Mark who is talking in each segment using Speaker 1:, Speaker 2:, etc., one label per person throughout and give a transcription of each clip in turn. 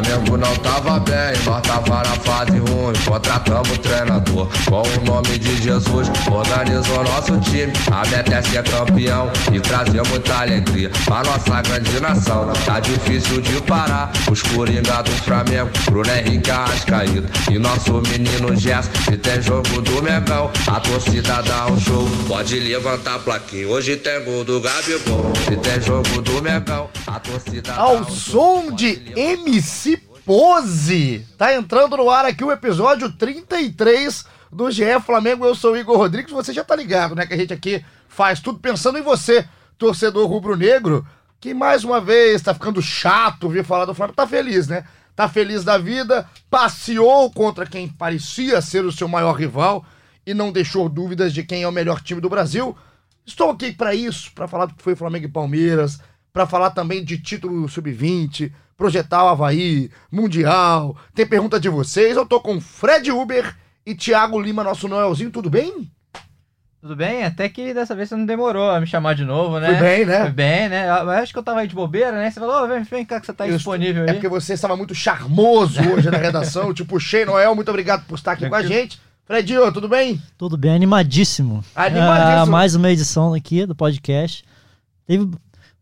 Speaker 1: Flamengo não tava bem, nós tava na fase ruim. Contratamos o treinador com o nome de Jesus. Organizou nosso time, a meta é ser campeão e trazer muita alegria pra nossa grande nação. Tá difícil de parar os coringa do Flamengo, Bruno Henrique Arrascaído e nosso menino Gerson. Se tem jogo do Megão, a torcida dá um show. Pode levantar a plaquinha, hoje tem gol do Gabigol. Se tem jogo do Megão, a torcida dá
Speaker 2: Ao
Speaker 1: um
Speaker 2: som
Speaker 1: show.
Speaker 2: de MC Pose. Tá entrando no ar aqui o episódio 33 do GE Flamengo. Eu sou o Igor Rodrigues. Você já tá ligado, né? Que a gente aqui faz tudo pensando em você, torcedor rubro-negro, que mais uma vez tá ficando chato vir falar do Flamengo. Tá feliz, né? Tá feliz da vida, passeou contra quem parecia ser o seu maior rival e não deixou dúvidas de quem é o melhor time do Brasil. Estou aqui para isso, para falar do que foi Flamengo e Palmeiras, para falar também de título sub-20, projetar o Havaí, Mundial. Tem pergunta de vocês. Eu tô com Fred Uber e Thiago Lima, nosso Noelzinho. Tudo bem?
Speaker 3: Tudo bem? Até que dessa vez você não demorou a me chamar de novo, né?
Speaker 2: Foi bem, né?
Speaker 3: Foi bem, né? Eu acho que eu tava aí de bobeira, né? Você falou, "Ô, vem, vem cá que você tá
Speaker 2: Eu
Speaker 3: disponível
Speaker 2: É
Speaker 3: aí.
Speaker 2: porque você estava muito charmoso hoje na redação. Eu te puxei, Noel. Muito obrigado por estar aqui com a gente. Fredinho, tudo bem?
Speaker 4: Tudo bem, animadíssimo.
Speaker 2: Animadíssimo.
Speaker 4: Ah, mais uma edição aqui do podcast. Teve.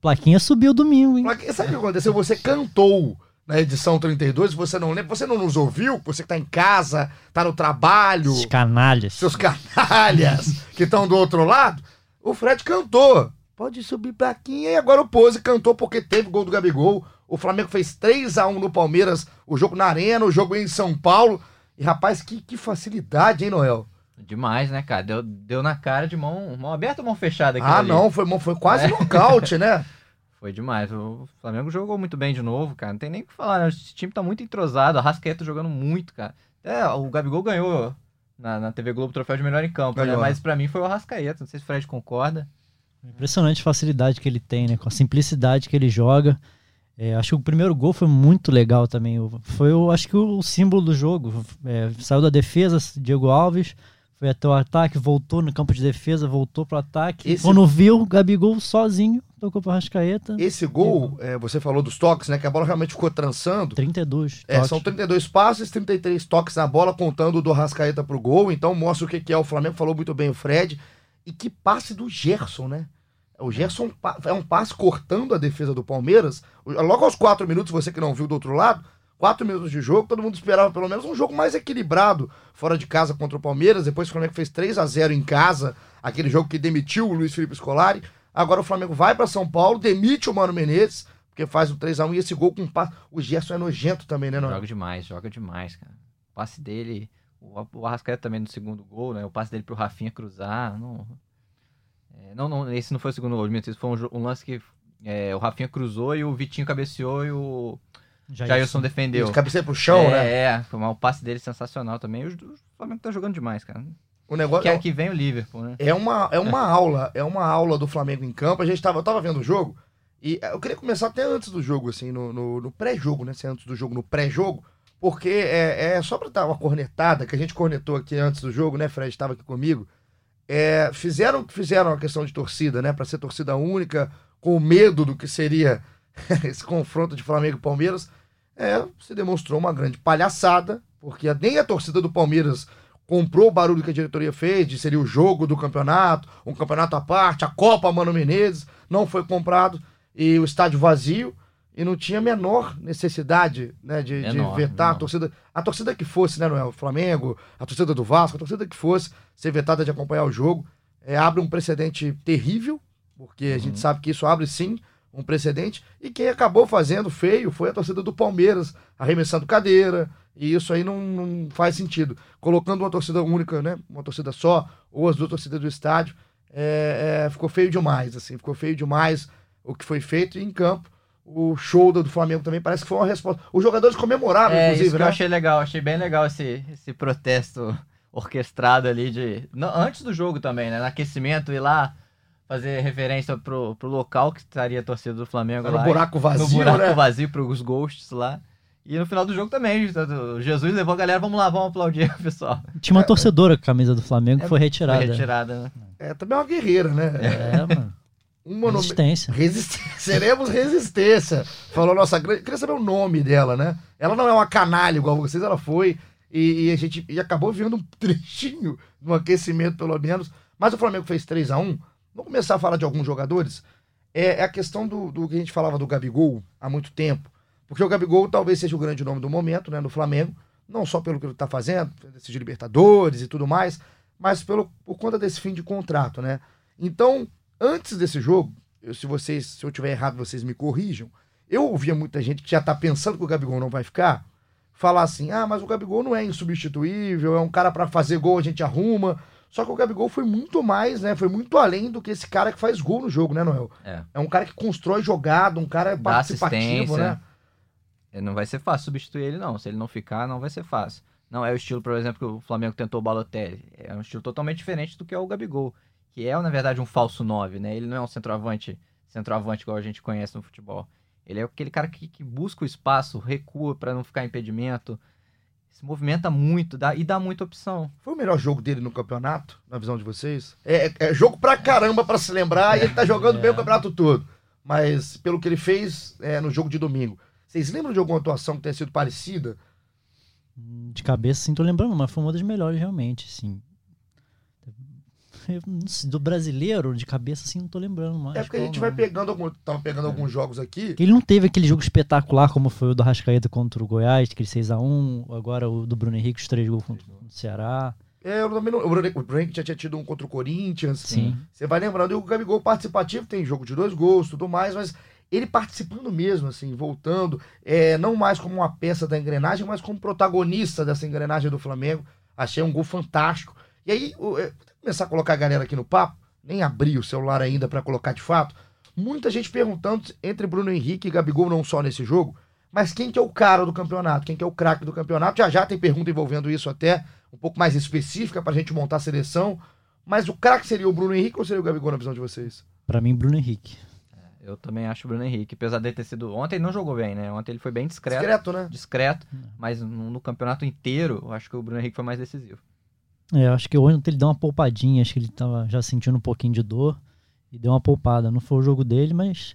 Speaker 4: Plaquinha subiu domingo, hein?
Speaker 2: Mas Sabe o que aconteceu? Você cantou na edição 32, você não lembra, você não nos ouviu, você que tá em casa, tá no trabalho,
Speaker 4: Esses canalhas.
Speaker 2: seus canalhas que estão do outro lado, o Fred cantou. Pode subir plaquinha e agora o Pose cantou porque teve gol do Gabigol. O Flamengo fez 3 a 1 no Palmeiras, o jogo na Arena, o jogo em São Paulo. E rapaz, que, que facilidade, hein, Noel?
Speaker 3: Demais, né, cara? Deu, deu na cara de mão, mão aberta ou mão fechada aqui.
Speaker 2: Ah, não, foi, foi quase
Speaker 3: É.
Speaker 2: nocaute, né?
Speaker 3: Foi demais. O Flamengo jogou muito bem de novo, cara. Não tem nem o que falar, né? Esse time tá muito entrosado. A Rascaeta jogando muito, cara. É, o Gabigol ganhou na, na TV Globo o troféu de melhor em campo, né? Mas pra mim foi o Rascaeta. Não sei se o Fred concorda.
Speaker 4: Impressionante a facilidade que ele tem, né? Com a simplicidade que ele joga. É, acho que o primeiro gol foi muito legal também. O- Foi, o, acho que, o, símbolo do jogo. É, saiu da defesa, Diego Alves, foi até o ataque, voltou no campo de defesa, voltou pro ataque.
Speaker 2: Esse-
Speaker 4: Quando viu, o Gabigol sozinho, tocou pro Rascaeta.
Speaker 2: Esse gol, é, você falou dos toques, né? Que a bola realmente ficou trançando.
Speaker 4: 32.
Speaker 2: É,
Speaker 4: toques.
Speaker 2: são 32 passes, 33 toques na bola, contando do Rascaeta pro gol. Então mostra o que que é o Flamengo. Falou muito bem o Fred. E que passe do Gerson, né? O Gerson é um passe cortando a defesa do Palmeiras. Logo aos 4 minutos, você que não viu do outro lado, 4 minutos de jogo, todo mundo esperava pelo menos um jogo mais equilibrado fora de casa contra o Palmeiras. Depois o Flamengo fez 3 a 0 em casa, aquele jogo que demitiu o Luiz Felipe Scolari. Agora o Flamengo vai para São Paulo, demite o Mano Menezes, porque faz o 3 a 1 e esse gol com passe. O Gerson é nojento também, né, não?
Speaker 3: Joga demais, joga demais, cara. O passe dele, o, o Arrascaeta também no segundo gol, né? O passe dele pro Rafinha cruzar, não... É, não, não, esse não foi o segundo gol, esse foi um, um lance que é, o Rafinha cruzou e o Vitinho cabeceou e o Jailson defendeu.
Speaker 2: Isso, cabeceia pro chão,
Speaker 3: é,
Speaker 2: né?
Speaker 3: É, foi um passe dele sensacional também. O, o Flamengo tá jogando demais, cara.
Speaker 2: O negócio
Speaker 3: Quer que vem o Liverpool, né?
Speaker 2: é uma, é uma aula, é uma aula do Flamengo em campo. A gente tava, eu tava vendo o jogo e eu queria começar até antes do jogo, assim, no, no, no pré-jogo, né? Se é antes do jogo, no pré-jogo, porque é, é só pra dar uma cornetada, que a gente cornetou aqui antes do jogo, né? Fred estava aqui comigo. É, fizeram fizeram a questão de torcida, né? Pra ser torcida única, com medo do que seria esse confronto de Flamengo e Palmeiras. É, se demonstrou uma grande palhaçada, porque nem a torcida do Palmeiras comprou o barulho que a diretoria fez, de seria o jogo do campeonato, um campeonato à parte, a Copa Mano Menezes, não foi comprado, e o estádio vazio, e não tinha a menor necessidade né, de, de
Speaker 3: Menor,
Speaker 2: vetar a
Speaker 3: menor.
Speaker 2: torcida. A torcida que fosse, né, Noel? O Flamengo, a torcida do Vasco, a torcida que fosse ser vetada de acompanhar o jogo, é, abre um precedente terrível, porque a
Speaker 3: Uhum.
Speaker 2: gente sabe que isso abre sim um precedente, e quem acabou fazendo feio foi a torcida do Palmeiras, arremessando cadeira, e isso aí não, não faz sentido. Colocando uma torcida única, né? Uma torcida só, ou as duas torcidas do estádio, é, é, ficou feio demais, assim, ficou feio demais o que foi feito e em campo. o show do, Flamengo também parece que foi uma resposta. Os jogadores comemoraram,
Speaker 3: É,
Speaker 2: inclusive,
Speaker 3: isso que
Speaker 2: né?
Speaker 3: eu achei legal, achei bem legal esse, esse protesto orquestrado ali de. não, antes do jogo também, né? No aquecimento, ir lá fazer referência pro, pro local que estaria a torcida do Flamengo
Speaker 2: Tá no
Speaker 3: lá.
Speaker 2: buraco vazio,
Speaker 3: no buraco
Speaker 2: né?
Speaker 3: vazio pros ghosts lá. E no final do jogo também, o Jesus levou a galera, vamos lá, vamos aplaudir o pessoal.
Speaker 4: Tinha uma torcedora com a camisa do Flamengo que foi retirada.
Speaker 3: Foi retirada, né?
Speaker 2: É também uma guerreira, né?
Speaker 4: É, mano.
Speaker 2: Um.
Speaker 4: Resistência.
Speaker 2: Seremos resistência. Falou nossa grande. Queria saber o nome dela, né? Ela não é uma canalha igual vocês, ela foi. E, e a gente e acabou vendo um trechinho no aquecimento, pelo menos. Mas o Flamengo fez 3 a 1 Vamos começar a falar de alguns jogadores. É, é a questão do, do que a gente falava do Gabigol há muito tempo. Porque o Gabigol talvez seja o grande nome do momento, né? No Flamengo. Não só pelo que ele está fazendo, decidir Libertadores e tudo mais, mas pelo, por conta desse fim de contrato, né? Então, antes desse jogo, eu- se vocês, se eu tiver errado, vocês me corrijam. Eu ouvia muita gente que já tá pensando que o Gabigol não vai ficar, falar assim: "Ah, mas o Gabigol não é insubstituível, é um cara para fazer gol, a gente arruma". Só que o Gabigol foi muito mais, né? Foi muito além do que esse cara que faz gol no jogo, né, Noel?
Speaker 3: É.
Speaker 2: É um cara que constrói jogada, um cara
Speaker 3: Dá
Speaker 2: participativo, né?
Speaker 3: É, Não vai ser fácil substituir ele, não. Se ele não ficar, não vai ser fácil. Não é o estilo, por exemplo, que o Flamengo tentou o Balotelli. É um estilo totalmente diferente do que é o Gabigol. Que é, na verdade, um falso 9, né? Ele não é um centroavante, centroavante igual a gente conhece no futebol. Ele é aquele cara que, que busca o espaço, recua para não ficar impedimento. Se movimenta muito dá, e dá muita opção.
Speaker 2: Foi o melhor jogo dele no campeonato, na visão de vocês? É, é- é jogo pra caramba pra se lembrar e ele tá jogando bem o campeonato todo. Mas pelo que ele fez é, no jogo de domingo. Vocês lembram de alguma atuação que tenha sido parecida?
Speaker 4: De cabeça, sim, tô lembrando, mas foi uma das melhores, realmente, sim. Sei, Do brasileiro, de cabeça, assim, não tô lembrando mais.
Speaker 2: é porque a gente vai pegando algum, tava pegando alguns jogos aqui.
Speaker 4: Ele não teve aquele jogo espetacular como foi o do Rascaeta contra o Goiás, aquele 6x1, agora o do Bruno Henrique, os três gols contra o Ceará.
Speaker 2: É, eu também não, o Bruno o Bruno Henrique já tinha tido um contra o Corinthians.
Speaker 4: Sim.
Speaker 2: Você vai lembrando, e o Gabigol participativo tem jogo de dois gols, tudo mais, mas ele participando mesmo, assim, voltando, é, não mais como uma peça da engrenagem, mas como protagonista dessa engrenagem do Flamengo. Achei um gol fantástico. E aí, o- é, começar a colocar a galera aqui no papo, nem abri o celular ainda pra colocar de fato. Muita gente perguntando entre Bruno Henrique e Gabigol, não só nesse jogo, mas quem que é o cara do campeonato, quem que é o craque do campeonato. Já já tem pergunta envolvendo isso até, um pouco mais específica pra gente montar a seleção. Mas o craque seria o Bruno Henrique ou seria o Gabigol na visão de vocês?
Speaker 4: Pra mim, Bruno Henrique.
Speaker 3: Eu também acho o Bruno Henrique. Apesar de ter sido. Ontem ele não jogou bem, né? Ontem ele foi bem discreto.
Speaker 2: Discreto, né?
Speaker 3: discreto, mas no, no campeonato inteiro, eu acho que o Bruno Henrique foi mais decisivo.
Speaker 4: É, acho que ontem ele deu uma poupadinha, acho que ele tava já sentindo um pouquinho de dor e deu uma poupada. Não foi o jogo dele, mas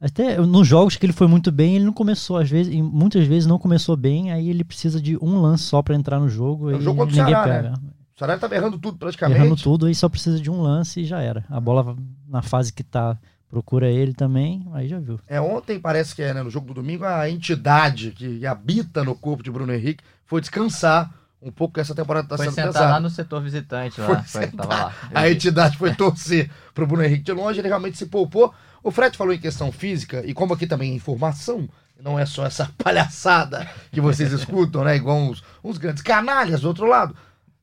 Speaker 4: até nos jogos que ele foi muito bem, ele não começou às vezes, e muitas vezes não começou bem, aí ele precisa de um lance só pra entrar no jogo
Speaker 2: É o
Speaker 4: e
Speaker 2: jogo
Speaker 4: ninguém
Speaker 2: Ceará,
Speaker 4: pega.
Speaker 2: né? O Saraiva tava errando tudo praticamente.
Speaker 4: Errando tudo, aí só precisa de um lance e já era. A bola na fase que tá, procura ele também, aí já viu.
Speaker 2: É, ontem parece que é, né, no jogo do domingo, a entidade que habita no corpo de Bruno Henrique foi descansar um pouco que essa temporada tá
Speaker 3: foi
Speaker 2: sendo
Speaker 3: sentar
Speaker 2: pesada.
Speaker 3: lá no setor visitante,
Speaker 2: Foi
Speaker 3: lá. Foi, tava lá.
Speaker 2: A entidade foi torcer pro Bruno Henrique de longe, ele realmente se poupou. O Fred falou em questão física, e como aqui também é informação, não é só essa palhaçada que vocês escutam, né? Igual uns, uns grandes canalhas do outro lado.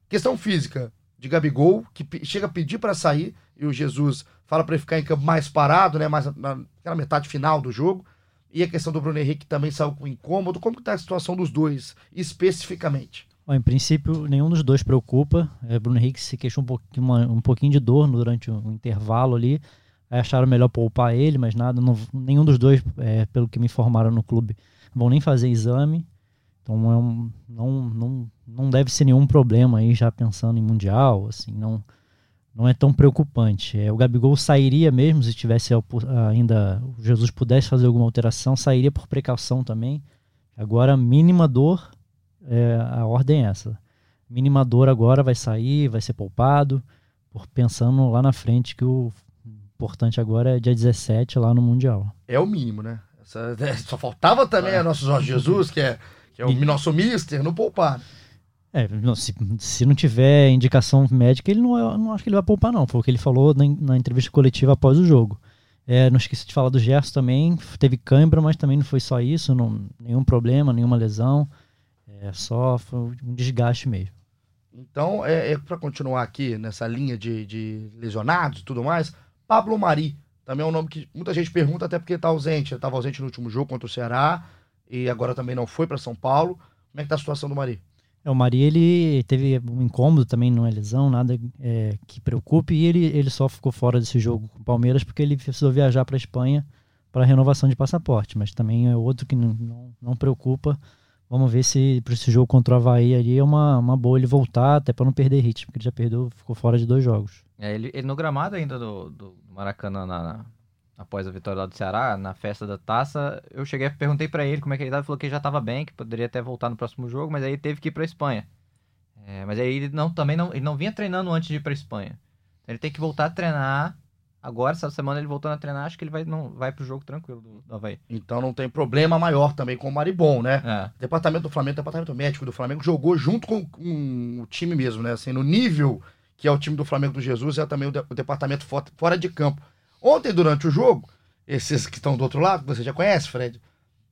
Speaker 2: Questão física de Gabigol, que chega a pedir para sair, e o Jesus fala para ele ficar em campo mais parado, né? Mais na, naquela metade final do jogo. E a questão do Bruno Henrique também saiu com incômodo. Como que tá a situação dos dois, especificamente?
Speaker 4: Ó, em princípio, nenhum dos dois preocupa. É, Bruno Henrique se queixou um pouquinho, uma- um pouquinho de dor durante o intervalo ali. Aí acharam melhor poupar ele, mas nada. não- nenhum dos dois, é, pelo que me informaram no clube, vão nem fazer exame. Então é um- não, não, não deve ser nenhum problema aí, já pensando em Mundial. Assim, não, não é tão preocupante. É, o Gabigol sairia mesmo, se tivesse ainda o Jesus pudesse fazer alguma alteração, sairia por precaução também. Agora, mínima dor, é, a ordem é essa. Mínima dor agora vai sair, vai ser poupado, por pensando lá na frente que o importante agora é dia 17 lá no Mundial.
Speaker 2: É o mínimo, né? Essa- só faltava também a nosso Jorge Jesus, que é, que é o nosso mister, no poupar.
Speaker 4: É, não, se, se não tiver indicação médica, ele não, eu não acho que ele vai poupar, não. Foi o que ele falou na, na entrevista coletiva após o jogo. É, não esqueci de falar do Gerson também. Teve cãibra, mas também não foi só isso. Não, nenhum problema, nenhuma lesão. É só foi um desgaste mesmo.
Speaker 2: Então, é, é para continuar aqui nessa linha de, de lesionados e tudo mais, Pablo Mari Também é um nome que muita gente pergunta, até porque tá ausente. Ele estava ausente no último jogo contra o Ceará e agora também não foi para São Paulo. Como é que tá a situação do Mari?
Speaker 4: É, o Mari, ele teve um incômodo também, não é lesão, nada é, que preocupe, e ele, ele só ficou fora desse jogo com o Palmeiras porque ele precisou viajar para a Espanha para renovação de passaporte, mas também é outro que não, não, não preocupa. Vamos ver se para esse jogo contra o Havaí ali é uma, uma boa ele voltar, até para não perder ritmo, porque ele já perdeu, ficou fora de dois jogos.
Speaker 3: É, ele, ele no gramado ainda do, do Maracanã, na, na, após a vitória lá do Ceará, na festa da taça, eu cheguei, perguntei para ele como é que ele estava, falou que já estava bem, que poderia até voltar no próximo jogo, mas aí teve que ir para Espanha. É, mas aí ele não, também não, ele não vinha treinando antes de ir para Espanha. Então ele tem que voltar a treinar. Agora, essa semana ele voltando a treinar, acho que ele vai, não, vai pro jogo tranquilo do, do Havaí.
Speaker 2: Então não tem problema maior também com o Maribon, né?
Speaker 3: É.
Speaker 2: Departamento do Flamengo, departamento médico do Flamengo jogou junto com, com o time mesmo, né? Assim, no nível que é o time do Flamengo do Jesus, é também o, de, o departamento fora, fora de campo. Ontem, durante o jogo, esses que estão do outro lado, que você já conhece, Fred,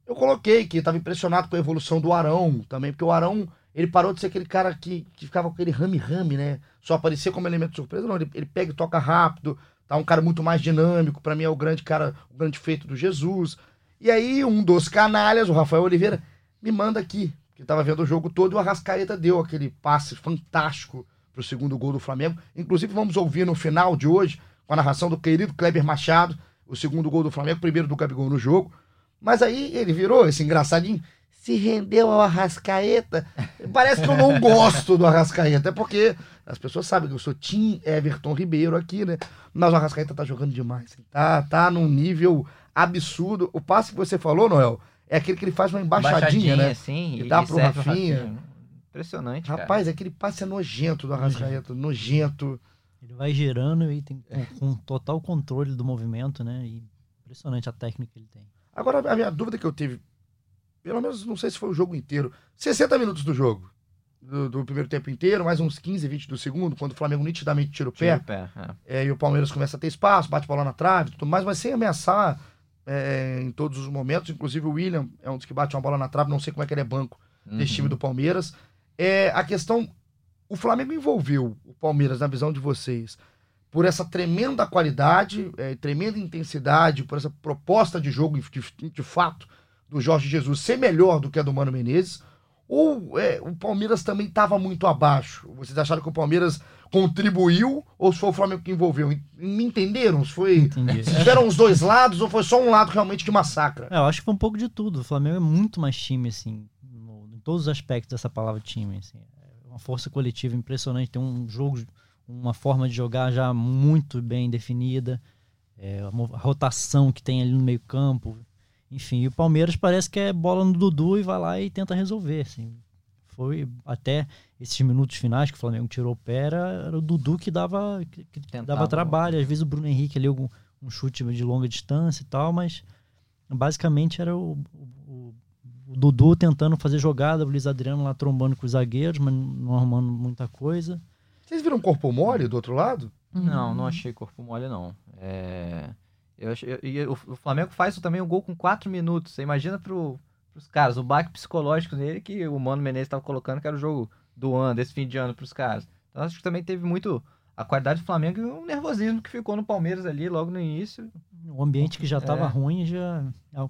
Speaker 2: eu coloquei que estava impressionado com a evolução do Arão também, porque o Arão, ele parou de ser aquele cara que, que ficava com aquele rame-rame, né? Só aparecia como elemento de surpresa. Não, ele, ele pega e toca rápido, tá um cara muito mais dinâmico. Para mim é o grande cara, o grande feito do Jesus. E aí, um dos canalhas, o Rafael Oliveira, me manda aqui, que estava vendo o jogo todo, e o Arrascaeta deu aquele passe fantástico para o segundo gol do Flamengo. Inclusive, vamos ouvir no final de hoje, com a narração do querido Kleber Machado, o segundo gol do Flamengo, primeiro do Gabigol no jogo. Mas aí ele virou esse engraçadinho, se rendeu ao Arrascaeta. Parece que eu não gosto do Arrascaeta, é porque as pessoas sabem que eu sou Tim Everton Ribeiro aqui, né? Mas o Arrascaeta tá jogando demais. Tá, tá num nível absurdo. O passe que você falou, Noel, é aquele que ele faz uma embaixadinha, né?
Speaker 3: Assim,
Speaker 2: E dá pro
Speaker 3: serve
Speaker 2: Rafinha.
Speaker 3: Impressionante,
Speaker 2: Rapaz,
Speaker 3: cara.
Speaker 2: aquele passe é nojento do Arrascaeta, nojento.
Speaker 4: Ele vai girando e tem com, com total controle do movimento, né? E impressionante a técnica que ele tem.
Speaker 2: Agora, a minha dúvida que eu tive, pelo menos não sei se foi o jogo inteiro, 60 minutos do jogo, do, do primeiro tempo inteiro, mais uns 15, 20 do segundo, quando o Flamengo nitidamente tira o
Speaker 3: Tira
Speaker 2: pé,
Speaker 3: o pé, é.
Speaker 2: é, e o Palmeiras começa a ter espaço, bate bola na trave e tudo mais, mas sem ameaçar é, em todos os momentos. Inclusive o William é um dos que bate uma bola na trave, não sei como é que ele é banco desse
Speaker 3: Uhum.
Speaker 2: time do Palmeiras. É, a questão. O Flamengo envolveu o Palmeiras, na visão de vocês, por essa tremenda qualidade, é, tremenda intensidade, por essa proposta de jogo, de, de fato, do Jorge Jesus ser melhor do que a do Mano Menezes? Ou é, o Palmeiras também estava muito abaixo? Vocês acharam que o Palmeiras contribuiu ou se foi o Flamengo que envolveu? Me entenderam? Se foi.
Speaker 4: Entendi.
Speaker 2: Tiveram os dois lados ou foi só um lado realmente que massacra?
Speaker 4: É, eu acho que foi um pouco de tudo. O Flamengo é muito mais time, assim, no- em todos os aspectos dessa palavra time. Assim. É uma força coletiva impressionante. Tem um jogo, uma forma de jogar já muito bem definida. É, a rotação que tem ali no meio campo. Enfim, e o Palmeiras parece que é bola no Dudu e vai lá e tenta resolver. Assim. Foi até esses minutos finais que o Flamengo tirou o pé, era, era o Dudu que dava, que, que
Speaker 3: Tentava.
Speaker 4: dava trabalho. Às vezes o Bruno Henrique ali, algum, um chute de longa distância e tal, mas basicamente era o, o- o Dudu tentando fazer jogada, o Luiz Adriano lá trombando com os zagueiros, mas não arrumando muita coisa.
Speaker 2: Vocês viram corpo mole do outro lado?
Speaker 3: Não, não achei corpo mole, não. É... Eu eu- e o o Flamengo faz também um gol com 4 minutos. Você imagina pro, pros caras, o baque psicológico dele que o Mano Menezes estava colocando, que era o jogo do ano, desse fim de ano pros caras. Então acho que também teve muito a qualidade do Flamengo e o nervosismo que ficou no Palmeiras ali logo no início.
Speaker 4: O ambiente que já estava
Speaker 3: É.
Speaker 4: ruim, já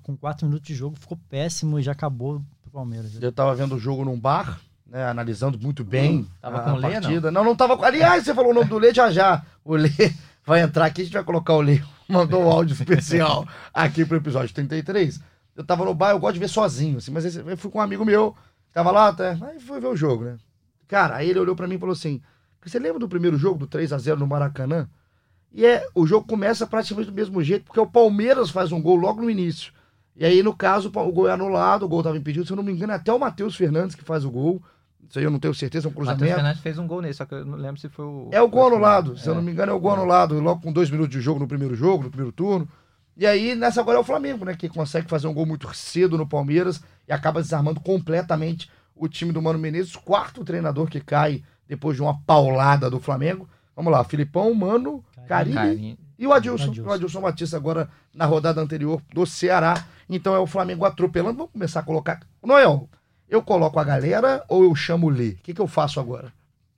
Speaker 4: com quatro minutos de jogo ficou péssimo e já acabou pro Palmeiras.
Speaker 2: Eu tava vendo o jogo num bar, né, analisando muito bem
Speaker 3: Hum, Tava
Speaker 2: a,
Speaker 3: com
Speaker 2: a
Speaker 3: o Lê,
Speaker 2: partida. Não? não, tava com... Aliás, você falou o nome do Lê já já. O Lê vai entrar aqui, a gente vai colocar o Lê. Mandou um áudio especial aqui pro episódio 33. Eu tava no bar, eu gosto de ver sozinho, assim, mas eu fui com um amigo meu, que tava lá até, aí foi ver o jogo, né? Cara, aí ele olhou pra mim e falou assim, você lembra do primeiro jogo, do 3 a 0 no Maracanã? E é, o jogo começa praticamente do mesmo jeito, porque o Palmeiras faz um gol logo no início. E aí, no caso, o gol é anulado, o gol estava impedido. Se eu não me engano, é até o Matheus Fernandes que faz o gol. Isso aí eu não tenho certeza, é um
Speaker 3: O Matheus
Speaker 2: cruzamento.
Speaker 3: Fernandes fez um gol nele, só que eu não lembro se foi o.
Speaker 2: É o gol anulado, se eu
Speaker 3: É.
Speaker 2: não me engano, é o gol anulado, logo com dois minutos de jogo no primeiro jogo, no primeiro turno. E aí, nessa agora é o Flamengo, né? Que consegue fazer um gol muito cedo no Palmeiras e acaba desarmando completamente o time do Mano Menezes, quarto treinador que cai depois de uma paulada do Flamengo. Vamos lá, Filipão, Mano,
Speaker 3: Carinho.
Speaker 2: e o Adilson,
Speaker 4: Adilson.
Speaker 2: o Adilson Batista agora na rodada anterior do Ceará. Então é o Flamengo atropelando. Vamos começar a colocar. Noel, eu coloco a galera ou eu chamo o Lê? O que, que eu faço agora?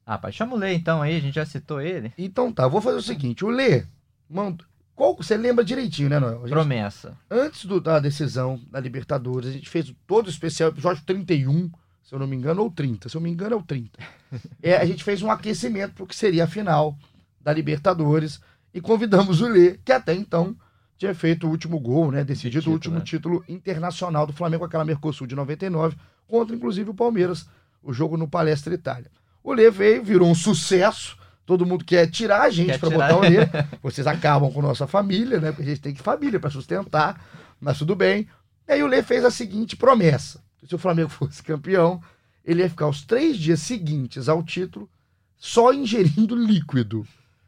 Speaker 3: Ah, pai, chama o Lê então aí, a gente já citou ele.
Speaker 2: Então tá, vou fazer o seguinte: o Lê, mand- Qual, você lembra direitinho, né, Noel? Gente-
Speaker 3: Promessa.
Speaker 2: antes do- da decisão da Libertadores, a gente fez todo o especial, episódio 31, se eu não me engano, ou 30. Se eu me engano, é o 30. É, a gente fez um aquecimento para o que seria a final da Libertadores e convidamos o Lê, que até então tinha feito o último gol, né? Decidido
Speaker 3: título,
Speaker 2: o último
Speaker 3: né?
Speaker 2: título internacional do Flamengo, aquela Mercosul de 99, contra inclusive o Palmeiras, o jogo no Palestra Itália. O Lê veio, virou um sucesso. Todo mundo quer tirar a gente para botar o Lê. Vocês acabam com nossa família, né? Porque a gente tem que família para sustentar, mas tudo bem. E aí o Lê fez a seguinte promessa: se o Flamengo fosse campeão, ele ia ficar os três dias seguintes ao título só ingerindo líquido.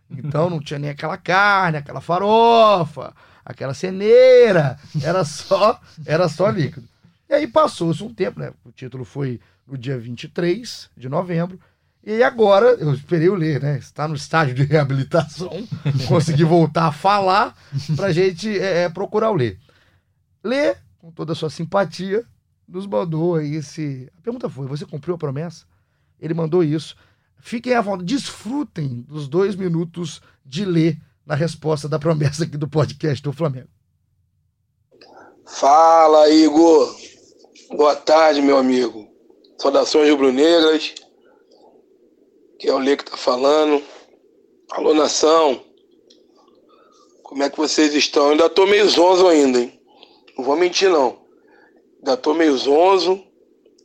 Speaker 2: Então não tinha nem aquela carne, aquela farofa, aquela ceneira, era só, era só líquido. E aí passou-se um tempo, né? O título foi no dia 23 de novembro. E aí agora, eu esperei o ler, né? Está no estágio de reabilitação, consegui voltar a falar pra gente é, é, procurar o ler. Lê, com toda a sua simpatia, nos mandou aí esse. A pergunta foi: você cumpriu a promessa? Ele mandou isso. Fiquem à vontade, desfrutem dos dois minutos de ler na resposta da promessa aqui do podcast do Flamengo.
Speaker 5: Fala, Igor. Boa tarde, meu amigo. Saudações rubro-negras. Que é o Lê que tá falando. Alô, nação. Como é que vocês estão? Eu ainda tô meio zonzo ainda, hein? Não vou mentir, não. Ainda tô meio zonzo,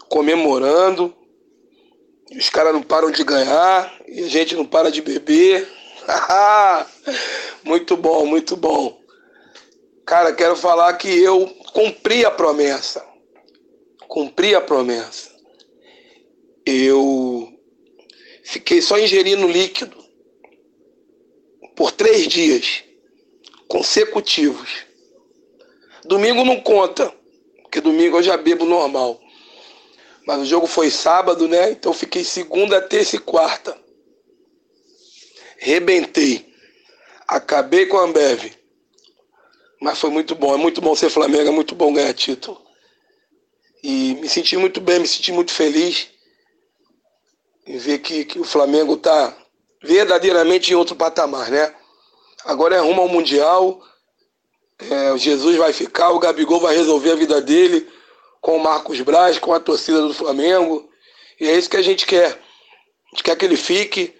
Speaker 5: comemorando. Os caras não param de ganhar e a gente não para de beber. muito bom, muito bom. Cara, quero falar que eu cumpri a promessa. Cumpri a promessa. Eu fiquei só ingerindo líquido por três dias consecutivos. Domingo não conta, porque domingo eu já bebo normal. Mas o jogo foi sábado, né? Então eu fiquei segunda, terça e quarta. Rebentei. Acabei com a Ambev. Mas foi muito bom. É muito bom ser Flamengo, é muito bom ganhar título. E me senti muito bem, me senti muito feliz em ver que, que o Flamengo está verdadeiramente em outro patamar, né? Agora é rumo ao Mundial. É, o Jesus vai ficar, o Gabigol vai resolver a vida dele com o Marcos Braz, com a torcida do Flamengo. E é isso que a gente quer. A gente quer que ele fique,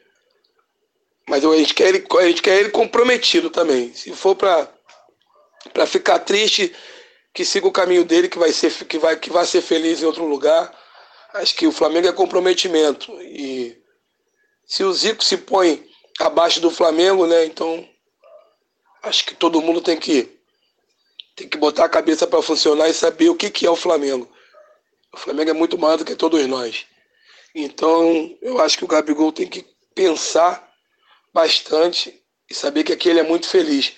Speaker 5: mas a gente quer ele, a gente quer ele comprometido também. Se for para ficar triste, que siga o caminho dele, que vai ser que vai que vai ser feliz em outro lugar. Acho que o Flamengo é comprometimento e se o Zico se põe abaixo do Flamengo, né? Então acho que todo mundo tem que tem que botar a cabeça para funcionar e saber o que que é o Flamengo. O Flamengo é muito maior do que todos nós. Então, eu acho que o Gabigol tem que pensar bastante e saber que aqui ele é muito feliz.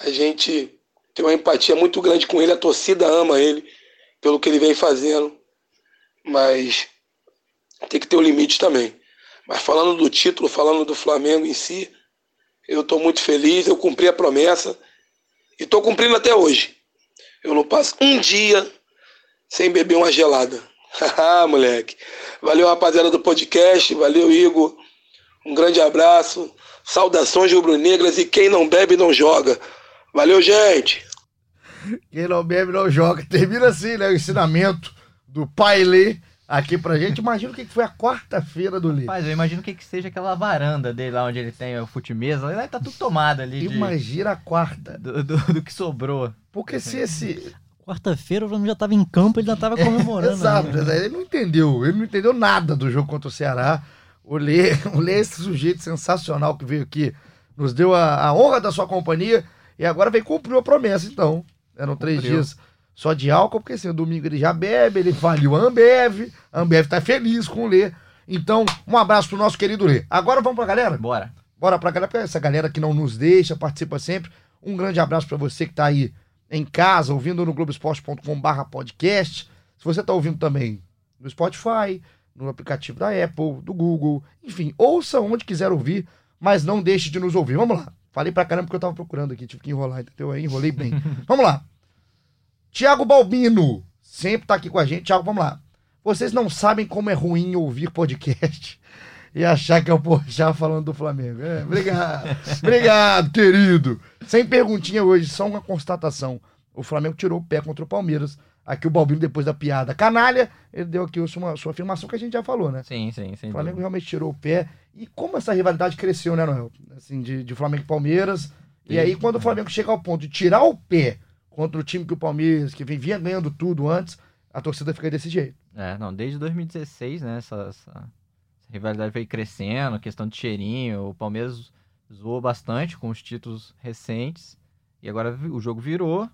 Speaker 5: A gente uma empatia muito grande com ele, a torcida ama ele pelo que ele vem fazendo, mas tem que ter um limite também. Mas falando do título, falando do Flamengo em si, eu estou muito feliz, eu cumpri a promessa e estou cumprindo até hoje. Eu não passo um dia sem beber uma gelada. Haha, moleque. Valeu, rapaziada do podcast. Valeu, Igor. Um grande abraço. Saudações rubro-negras e quem não bebe não joga. Valeu, gente.
Speaker 2: Quem não bebe não joga. Termina assim, né? O ensinamento do pai Lê aqui pra gente. Imagina o que foi a quarta-feira do Lê.
Speaker 3: Rapaz, eu imagino o que, que seja aquela varanda dele lá onde ele tem o fute-mesa. Lá tá tudo tomado ali. de-
Speaker 2: Imagina a quarta.
Speaker 3: do, do, do que sobrou.
Speaker 2: Porque se esse.
Speaker 4: Quarta-feira o Flamengo já tava em campo, ele já tava comemorando.
Speaker 2: Exato,
Speaker 4: né?
Speaker 2: ele não entendeu. Ele não entendeu nada do jogo contra o Ceará. O Lê, o Lê é esse sujeito sensacional que veio aqui, nos deu a, a honra da sua companhia e agora vem cumpriu a promessa, então. Eram três
Speaker 3: Cumpriu.
Speaker 2: dias só de álcool, porque assim, no domingo ele já bebe, ele faliu a Ambev, a Ambev tá feliz com o Lê. Então, um abraço pro nosso querido Lê. Agora vamos pra galera?
Speaker 3: Bora.
Speaker 2: Bora pra galera, pra essa galera que não nos deixa, participa sempre. Um grande abraço pra você que tá aí em casa, ouvindo no globesport.com.br podcast. Se você tá ouvindo também no Spotify, no aplicativo da Apple, do Google, enfim, ouça onde quiser ouvir, mas não deixe de nos ouvir. Vamos lá. Falei pra caramba porque eu tava procurando aqui, tive que enrolar, entendeu? Aí enrolei bem. vamos lá. Tiago Balbino, sempre tá aqui com a gente. Tiago, vamos lá. Vocês não sabem como é ruim ouvir podcast. e achar que é o Porchat falando do Flamengo. É, obrigado. obrigado, querido. Sem perguntinha hoje, só uma constatação. O Flamengo tirou o pé contra o Palmeiras. Aqui o Balbino, depois da piada canalha, ele deu aqui uma sua afirmação que a gente já falou, né?
Speaker 3: Sim, sim, sim.
Speaker 2: O Flamengo realmente tirou o pé. E como essa rivalidade cresceu, né, Noel? Assim, de, de Flamengo e Palmeiras. E aí, quando o Flamengo chega ao ponto de tirar o pé contra o time que o Palmeiras, que vinha ganhando tudo antes, a torcida fica desse jeito.
Speaker 3: É, não, desde 2016, né, essa, essa, essa rivalidade veio crescendo, questão de cheirinho, o Palmeiras zoou bastante com os títulos recentes, e agora o jogo virou,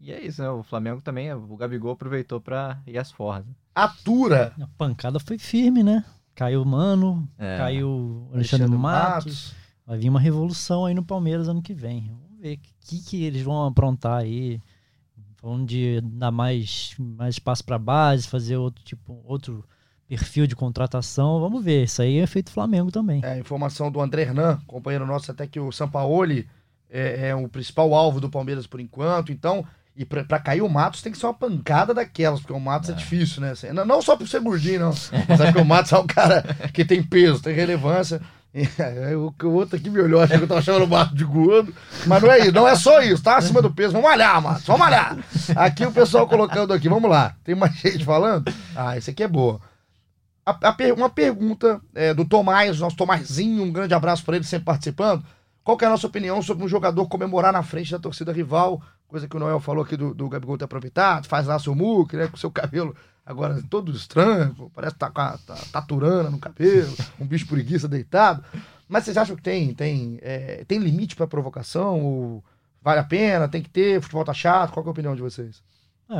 Speaker 3: e é isso, né, o Flamengo também, o Gabigol aproveitou para ir às forras.
Speaker 2: Atura!
Speaker 4: A pancada foi firme, né? Caiu o Mano,
Speaker 3: É.
Speaker 4: caiu o Alexandre,
Speaker 2: Alexandre
Speaker 4: Matos. Vai vir uma revolução aí no Palmeiras ano que vem. Vamos ver o que, que eles vão aprontar aí. Falando de dar mais, mais espaço para base, fazer outro tipo, outro perfil de contratação. Vamos ver. Isso aí é feito Flamengo também.
Speaker 2: É, informação do André Hernan, companheiro nosso, até que o Sampaoli é, é o principal alvo do Palmeiras por enquanto. Então, e pra, pra cair o Matos tem que ser uma pancada daquelas, porque o Matos é, difícil, né? Assim, não, não só por ser gordinho, não. Mas é que o Matos é um cara que tem peso, tem relevância. E, aí, o, outro aqui me olhou, achou que eu tava chamando o Matos de gordo. Mas não é isso, não é só isso, tá acima do peso. Vamos malhar, Matos, vamos malhar. Aqui o pessoal colocando aqui, vamos lá. Tem mais gente falando? Ah, esse aqui é boa. A- a uma pergunta é, do Tomás, nosso Tomazinho, um grande abraço para ele, sempre participando. Qual que é a nossa opinião sobre um jogador comemorar na frente da torcida rival? Coisa que o Noel falou aqui do, do Gabigol ter aproveitado, faz lá seu muque, né? Com seu cabelo agora todo estranho, parece que tá com a tá, taturana no cabelo, um bicho preguiça deitado. Mas vocês acham que tem, tem, é, tem limite para provocação? Ou vale a pena? Tem que ter? Futebol tá chato? Qual que é a opinião de vocês?
Speaker 4: É,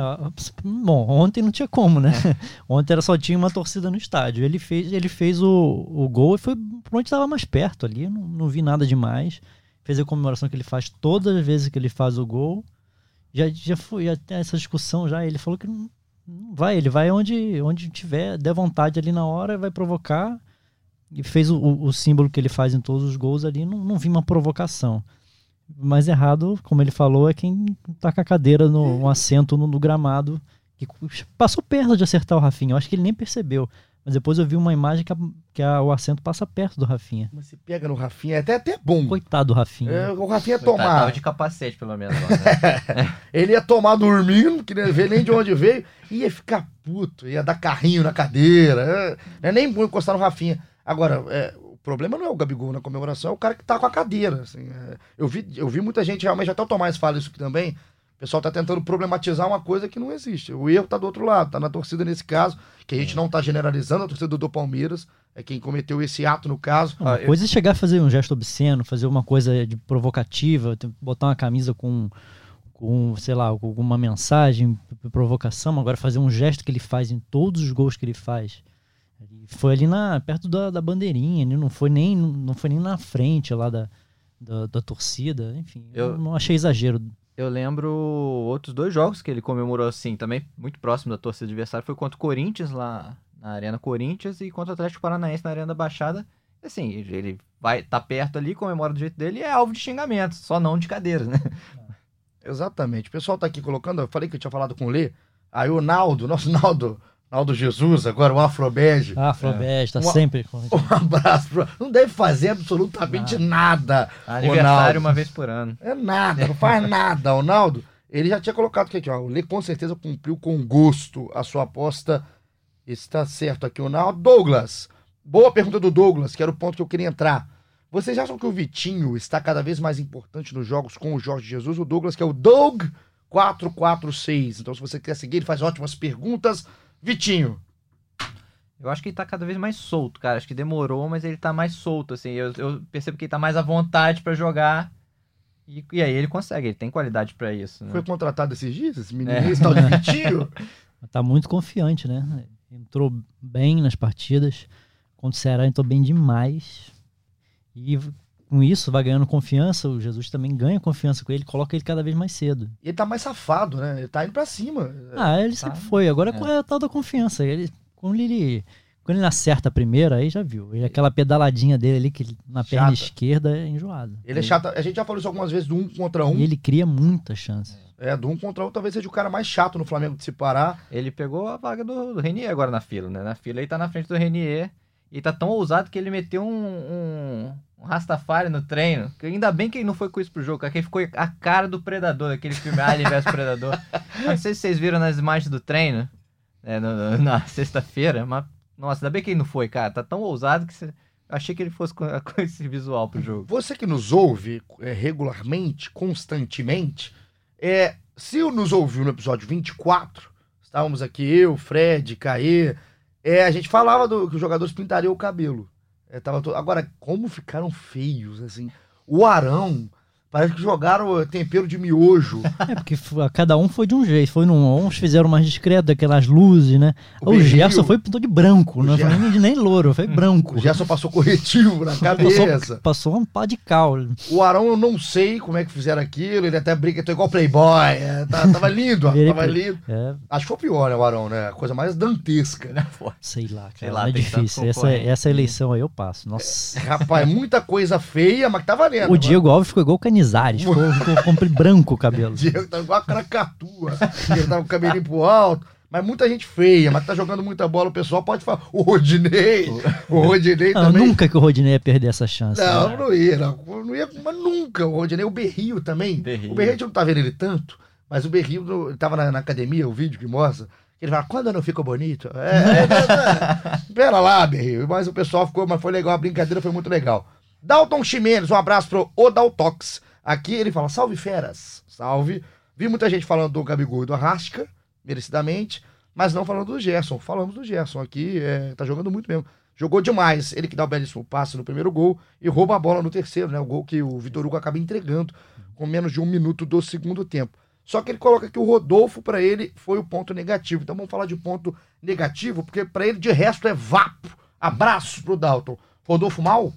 Speaker 4: bom, ontem não tinha como, né? Ontem era só tinha uma torcida no estádio. Ele fez, ele fez o, o gol e foi por onde estava mais perto ali. Não, não vi nada demais. Fez a comemoração que ele faz todas as vezes que ele faz o gol. Já, já foi tem essa discussão já. Ele falou que não vai, ele vai onde, onde tiver, der vontade ali na hora, vai provocar. E fez o, o, símbolo que ele faz em todos os gols ali. Não, não vi uma provocação. Mas errado, como ele falou, é quem tá com a cadeira no um assento no, no gramado. Que passou perto de acertar o Rafinha. Eu acho que ele nem percebeu. Mas depois eu vi uma imagem que, a- que a- o assento passa perto do Rafinha.
Speaker 2: Mas se pega no Rafinha, é até, até bom.
Speaker 4: Coitado do Rafinha.
Speaker 2: É, o Rafinha ia
Speaker 3: Coitado,
Speaker 2: tomar.
Speaker 3: Tava de capacete, pelo menos. lá, né?
Speaker 2: Ele ia tomar dormindo, que não vê nem de onde veio, e ia ficar puto, ia dar carrinho na cadeira. é, Não é nem bom encostar no Rafinha. Agora, é, o problema não é o Gabigol na comemoração, é o cara que tá com a cadeira. assim, é. eu, vi, eu vi muita gente, realmente, até o Tomás fala isso aqui também. O pessoal tá tentando problematizar uma coisa que não existe. O erro tá do outro lado, tá na torcida nesse caso, que a gente não tá generalizando a torcida do Palmeiras, é quem cometeu esse ato no caso.
Speaker 4: Uma
Speaker 3: Ah, eu-
Speaker 4: coisa é chegar a fazer um gesto obsceno, fazer uma coisa de provocativa, botar uma camisa com, com sei lá, com alguma mensagem, provocação. Agora fazer um gesto que ele faz em todos os gols que ele faz. Foi ali na, perto da, da bandeirinha, ele não foi nem, não foi nem na frente lá da, da, da torcida. Enfim, eu
Speaker 3: Eu-
Speaker 4: não achei exagero.
Speaker 3: Eu lembro outros dois jogos que ele comemorou assim, também muito próximo da torcida adversária. Foi contra o Corinthians, lá na Arena Corinthians, e contra o Atlético Paranaense na Arena da Baixada. Assim, ele vai tá perto ali, comemora do jeito dele e é alvo de xingamentos, só não de cadeiras, né?
Speaker 2: Exatamente. O pessoal tá aqui colocando, eu falei que eu tinha falado com o Lê. Aí o Naldo, nosso Naldo, Naldo Jesus, agora o Afrobege.
Speaker 4: Ah, Flobés, tá
Speaker 2: Uma-
Speaker 4: sempre. com-
Speaker 2: Um abraço. Pro... Não deve fazer absolutamente nada.
Speaker 3: Aniversário
Speaker 2: Ronaldo.
Speaker 3: uma vez por ano.
Speaker 2: É nada, não faz nada. O Naldo, ele já tinha colocado aqui, aqui ó. O Lê com certeza cumpriu com gosto a sua aposta. Está certo aqui, o Naldo. Douglas, boa pergunta do Douglas, que era o ponto que eu queria entrar. Vocês acham que o Vitinho está cada vez mais importante nos jogos com o Jorge Jesus? O Douglas, que é o Doug 446. Então, se você quer seguir, ele faz ótimas perguntas. Vitinho,
Speaker 3: Eu acho que ele tá cada vez mais solto, cara. Acho que demorou, mas ele tá mais solto, assim. Eu, eu percebo que ele tá mais à vontade pra jogar. E, e aí ele consegue, ele tem qualidade pra isso. Né?
Speaker 2: foi contratado esses dias? Esse menino,
Speaker 3: É.
Speaker 2: esse tal de Vitinho?
Speaker 4: Tá muito confiante, né? Entrou bem nas partidas. Contra o Ceará entrou bem demais. E com isso vai ganhando confiança. O Jesus também ganha confiança com ele, coloca ele cada vez mais cedo.
Speaker 2: ele tá mais safado, né? Ele tá indo pra cima.
Speaker 4: Ah, ele
Speaker 3: tá.
Speaker 4: sempre foi. Agora
Speaker 3: É.
Speaker 4: é a tal da confiança? Ele, quando ele. Quando ele acerta a primeira, aí já viu. Ele, aquela pedaladinha dele ali que ele- na perna
Speaker 2: Chata.
Speaker 4: esquerda é enjoado.
Speaker 2: Ele é chato. A gente já falou isso algumas vezes do um contra um.
Speaker 4: E ele cria muita chance.
Speaker 2: É, do um contra um talvez seja o cara mais chato no Flamengo de se parar.
Speaker 3: Ele pegou a vaga do, do Renier agora na fila, né? Na fila ele tá na frente do Renier. E tá tão ousado que ele meteu um, um, um Rastafari no treino. Que ainda bem que ele não foi com isso pro jogo, porque ele ficou a cara do Predador, aquele filme Alien vs Predador. Não sei se vocês viram nas imagens do treino, né, no- no- na sexta-feira, mas, nossa, ainda bem que ele não foi, cara. Tá tão ousado que você- eu achei que ele fosse com, com esse visual pro jogo.
Speaker 2: Você que nos ouve é, regularmente, constantemente, é, se nos ouviu no episódio 24, estávamos aqui, eu, Fred, Caê, é, a gente falava do, que os jogadores pintariam o cabelo. É, tava Agora, como ficaram feios, assim. O Arão, parece que jogaram é, tempero de miojo.
Speaker 4: É, porque cada um foi de um jeito. Foi num, uns fizeram mais discreto, aquelas luzes, né?
Speaker 2: O
Speaker 4: O, Gerson foi pintou de branco,
Speaker 2: O
Speaker 4: não
Speaker 2: Ger-
Speaker 4: foi nem, nem louro, foi branco.
Speaker 2: O Gerson passou corretivo na
Speaker 4: passou,
Speaker 2: cabeça.
Speaker 4: passou um pá de cal.
Speaker 2: O Arão, eu não sei como é que fizeram aquilo. Ele até brinca, tô igual Playboy. é, tá- tava lindo,
Speaker 4: Ele-
Speaker 2: tava lindo.
Speaker 4: É,
Speaker 2: Acho que foi o pior, né, o Arão, né? A coisa mais dantesca.
Speaker 4: sei lá, cara.
Speaker 3: Sei lá,
Speaker 4: é difícil. Essa, essa eleição aí eu passo. Nossa.
Speaker 2: Rapaz, muita coisa feia, mas que tá valendo.
Speaker 4: O Diego Alves ficou igual o Canizares, ficou, ficou compre- branco o cabelo.
Speaker 2: Diego tá igual a cracatua. Ele tá com o cabelinho pro alto. Mas muita gente feia, mas tá jogando muita bola. O pessoal pode falar. O Rodinei. O Rodinei
Speaker 4: Não,
Speaker 2: também.
Speaker 4: nunca que o Rodinei ia perder essa chance.
Speaker 2: Não,
Speaker 4: né?
Speaker 2: não ia, não. Não ia, mas nunca. O Rodinei, o Berrio também.
Speaker 3: Berrio.
Speaker 2: O Berrio a gente não tá vendo ele tanto, mas o Berrio tava na, na academia, o vídeo que mostra. Ele fala, quando eu não fico bonito? É, é, é, é. Pera lá, Berrio. Mas o pessoal ficou, mas foi legal, a brincadeira foi muito legal. Dalton Ximenes, um abraço pro Odaltox. Aqui ele fala, salve feras. Salve. Vi muita gente falando do Gabigol e do Arrasca, merecidamente, mas não falando do Gerson. Falamos do Gerson aqui, é, tá jogando muito mesmo. Jogou demais. Ele que dá o belíssimo passe no primeiro gol e rouba a bola no terceiro, né? O gol que o Vitor Hugo acaba entregando com menos de um minuto do segundo tempo. Só que ele coloca que o Rodolfo, para ele, foi o ponto negativo. Então vamos falar de ponto negativo, porque para ele, de resto, é vapo. Abraço pro Dalton. Rodolfo mal?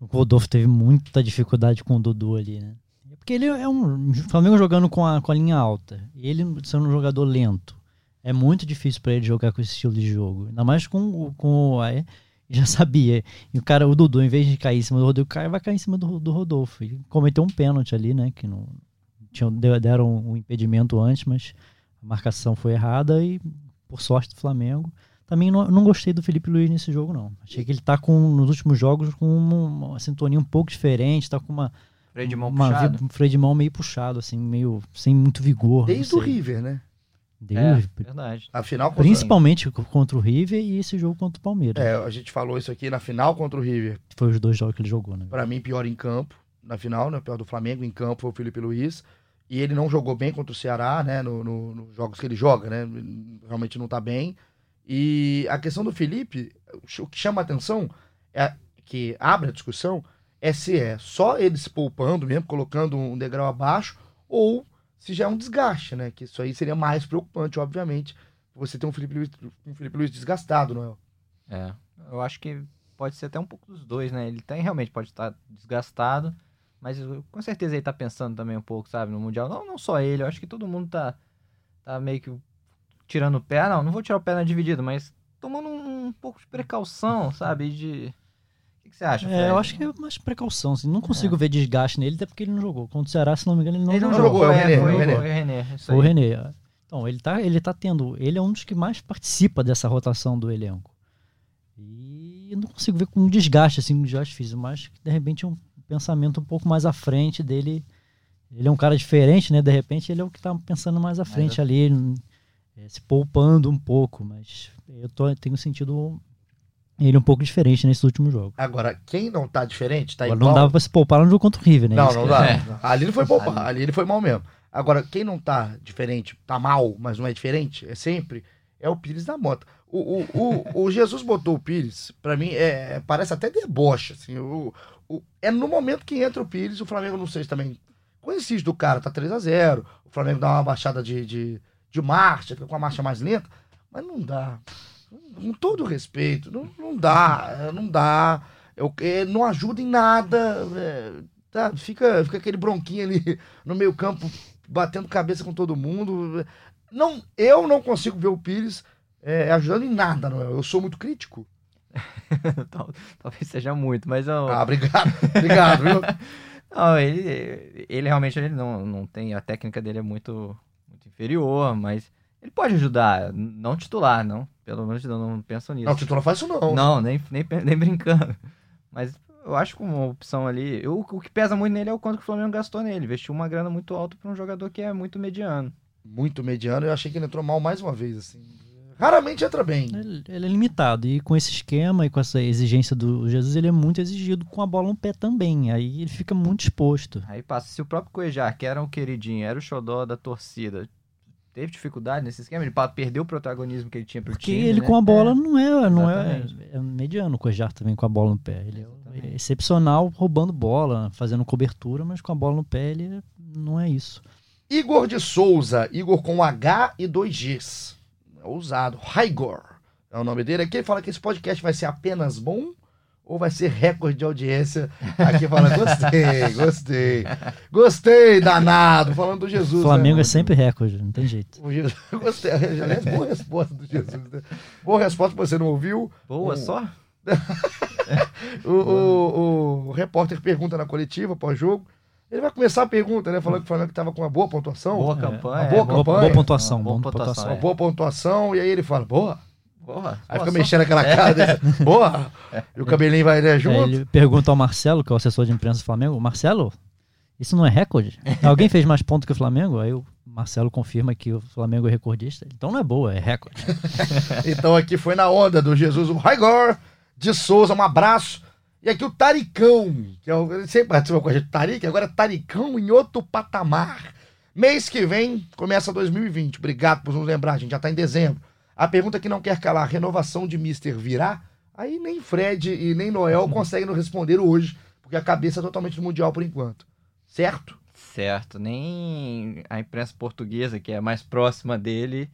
Speaker 4: O Rodolfo teve muita dificuldade com o Dudu ali, né? Porque ele é um. Flamengo jogando com a, com a linha alta. E ele sendo um jogador lento. É muito difícil pra ele jogar com esse estilo de jogo. Ainda mais com, com o. aí, já sabia. E o cara, o Dudu, em vez de cair em cima do Rodolfo, cara vai cair em cima do, do Rodolfo. Ele cometeu um pênalti ali, né? Que não. Tinham, deram um impedimento antes, mas a marcação foi errada e, por sorte do Flamengo. Também não, não gostei do Felipe Luiz nesse jogo, não. Achei que ele tá com, nos últimos jogos, com uma, uma sintonia um pouco diferente, tá com uma.
Speaker 3: Freio de mão
Speaker 4: uma
Speaker 3: puxado.
Speaker 4: um freio de mão meio puxado, assim, meio sem muito vigor.
Speaker 2: Desde o. River, né?
Speaker 4: Desde
Speaker 3: É,
Speaker 4: o River.
Speaker 3: verdade.
Speaker 2: A final contra
Speaker 4: Principalmente contra o River e esse jogo contra o Palmeiras.
Speaker 2: É, a gente falou isso aqui na final contra o River.
Speaker 4: Foi os dois jogos que ele jogou, né?
Speaker 2: Pra mim, pior em campo. Na final, né? Pior do Flamengo em campo foi o Felipe Luiz. E ele não jogou bem contra o Ceará, né? no- no- nos jogos que ele joga, né? Realmente não tá bem. E a questão do Felipe, o que chama a atenção, é que abre a discussão, é se é só ele se poupando mesmo, colocando um degrau abaixo, ou se já é um desgaste, né? Que isso aí seria mais preocupante, obviamente. Você ter um Felipe Luiz, um Felipe Luiz desgastado, não é?
Speaker 3: É, eu acho que pode ser até um pouco dos dois, né? Ele tem realmente pode estar desgastado, mas com certeza ele tá pensando também um pouco, sabe, no mundial. Não, não só ele, eu acho que todo mundo tá tá meio que tirando o pé, não, não vou tirar o pé na dividida, mas tomando um, um pouco de precaução, sabe, de O que, que você acha?
Speaker 4: É,
Speaker 3: Fred?
Speaker 4: eu acho que é mais precaução. Assim. Não consigo ver desgaste nele, até porque ele não jogou. Contra o Ceará, se não me engano, ele não,
Speaker 3: ele não
Speaker 4: jogou.
Speaker 2: jogou, é o
Speaker 3: é,
Speaker 2: René,
Speaker 3: foi,
Speaker 2: é o René.
Speaker 3: foi o René,
Speaker 4: Foi o. René. Então, ele tá, ele tá tendo. Ele é um dos que mais participa dessa rotação do elenco. E eu não consigo ver com um desgaste, assim, um desgaste físico, mas que, de repente um pensamento um pouco mais à frente dele. Ele é um cara diferente, né? De repente ele é o que tá pensando mais à frente ali, eh, se poupando um pouco, mas eu tô, tenho sentido ele um pouco diferente nesses últimos jogos.
Speaker 2: Agora, quem não tá diferente, tá
Speaker 4: Agora,
Speaker 2: igual...
Speaker 4: não dava pra se poupar no jogo contra o River, né?
Speaker 2: Não,
Speaker 4: Isso
Speaker 2: não
Speaker 4: que-
Speaker 2: dá.
Speaker 3: É.
Speaker 2: Ali ele foi poupar, ali ele foi mal mesmo. Agora, quem não tá diferente, tá mal, mas não é diferente, é sempre, é o Pires da Mota. O, o, o, o Jesus botou o Pires, pra mim, é, parece até deboche, assim. O, o- é no momento que entra o Pires, o Flamengo, não sei se também conhecido do cara, tá 3 a 0 o Flamengo dá uma baixada de, de, de marcha, fica com a marcha mais lenta, mas não dá. Com todo respeito, não, não dá, é, não dá. Eu, é, não ajuda em nada. é, tá, fica, fica aquele bronquinho ali no meio campo, batendo cabeça com todo mundo. Não, eu não consigo ver o Pires é, ajudando em nada, não é? Eu sou muito crítico.
Speaker 3: Tal- Talvez seja muito, mas eu...
Speaker 2: Ah, obrigado, obrigado, viu?
Speaker 3: Não, ele, ele realmente ele não, não tem. A técnica dele é muito inferior, mas ele pode ajudar. Não titular, não. Pelo menos não, não penso nisso.
Speaker 2: Não, o não faz isso não.
Speaker 3: Não, nem, nem, nem brincando. Mas eu acho que uma opção ali. Eu, o que pesa muito nele é o quanto que o Flamengo gastou nele. Investiu uma grana muito alta para um jogador que é muito mediano.
Speaker 2: Muito mediano. Eu achei que ele entrou mal mais uma vez, assim. Raramente entra bem.
Speaker 4: Ele, ele é limitado. E com esse esquema e com essa exigência do Jesus, ele é muito exigido com a bola no pé também. Aí ele fica muito exposto.
Speaker 3: Aí passa. Se o próprio Cuejar, que era um queridinho, era o xodó da torcida, teve dificuldade nesse esquema, ele perdeu o protagonismo que ele tinha pro
Speaker 4: Porque
Speaker 3: time.
Speaker 4: ele
Speaker 3: né?
Speaker 4: com a bola não é, não é,
Speaker 3: exatamente.
Speaker 4: é mediano o Cojar também com a bola no pé. Ele é
Speaker 3: Exatamente.
Speaker 4: excepcional roubando bola, fazendo cobertura, mas com a bola no pé ele não é isso.
Speaker 2: Igor de Souza. Igor com H e dois Gs. É ousado. Raigor é o nome dele. Aqui ele fala que esse podcast vai ser apenas bom ou vai ser recorde de audiência. Aqui fala, gostei, gostei. Gostei, danado. Falando do Jesus.
Speaker 4: Flamengo
Speaker 2: né,
Speaker 4: é sempre recorde, não tem jeito.
Speaker 2: O Jesus, gostei. Aliás, boa resposta do Jesus. né? Boa resposta que você não ouviu.
Speaker 3: Boa,
Speaker 2: Um-
Speaker 3: só?
Speaker 2: O, o- o repórter pergunta na coletiva pós-jogo. Ele vai começar a pergunta, né? Falando que o Flamengo estava com uma boa pontuação.
Speaker 3: Boa
Speaker 4: É,
Speaker 3: campanha.
Speaker 2: uma boa
Speaker 3: é,
Speaker 2: campanha.
Speaker 4: boa pontuação,
Speaker 3: Uma
Speaker 4: boa
Speaker 3: boa
Speaker 4: pontuação.
Speaker 3: pontuação,
Speaker 2: Uma
Speaker 3: é.
Speaker 2: boa pontuação. E aí ele fala, boa.
Speaker 3: Boa.
Speaker 2: Aí fica mexendo aquela cara dele. Boa. E o cabelinho vai né,
Speaker 4: É,
Speaker 2: junto.
Speaker 4: ele pergunta ao Marcelo, que é o assessor de imprensa do Flamengo, Marcelo, isso não é recorde? Alguém fez mais pontos que o Flamengo? Aí o Marcelo confirma que o Flamengo é recordista. Então não é boa, é recorde.
Speaker 2: Então aqui foi na onda do Jesus, o Raigor de Souza, um abraço. E aqui o Taricão, que é o, sempre participa com a gente, Taric, agora é Taricão em outro patamar. Mês que vem começa 2020. Obrigado por nos lembrar, a gente já tá em dezembro. A pergunta que não quer calar, renovação de Mister virá? Aí nem Fred e nem Noel conseguem nos responder hoje, porque a cabeça é totalmente do Mundial por enquanto. Certo?
Speaker 3: Certo, nem a imprensa portuguesa, que é mais próxima dele,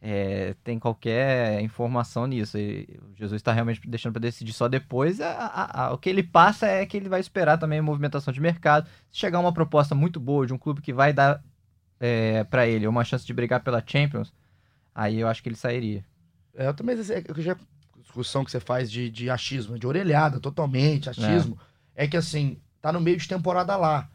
Speaker 3: é, tem qualquer informação nisso. E Jesus está realmente deixando para decidir só depois. A- a- a- o que ele passa é que ele vai esperar também a movimentação de mercado. Se chegar uma proposta muito boa de um clube que vai dar para ele uma chance de brigar pela Champions, aí eu acho que ele sairia.
Speaker 2: É, eu também é que já discussão que você faz de, de achismo, de orelhada, totalmente, achismo, é. que assim, tá no meio de temporada lá.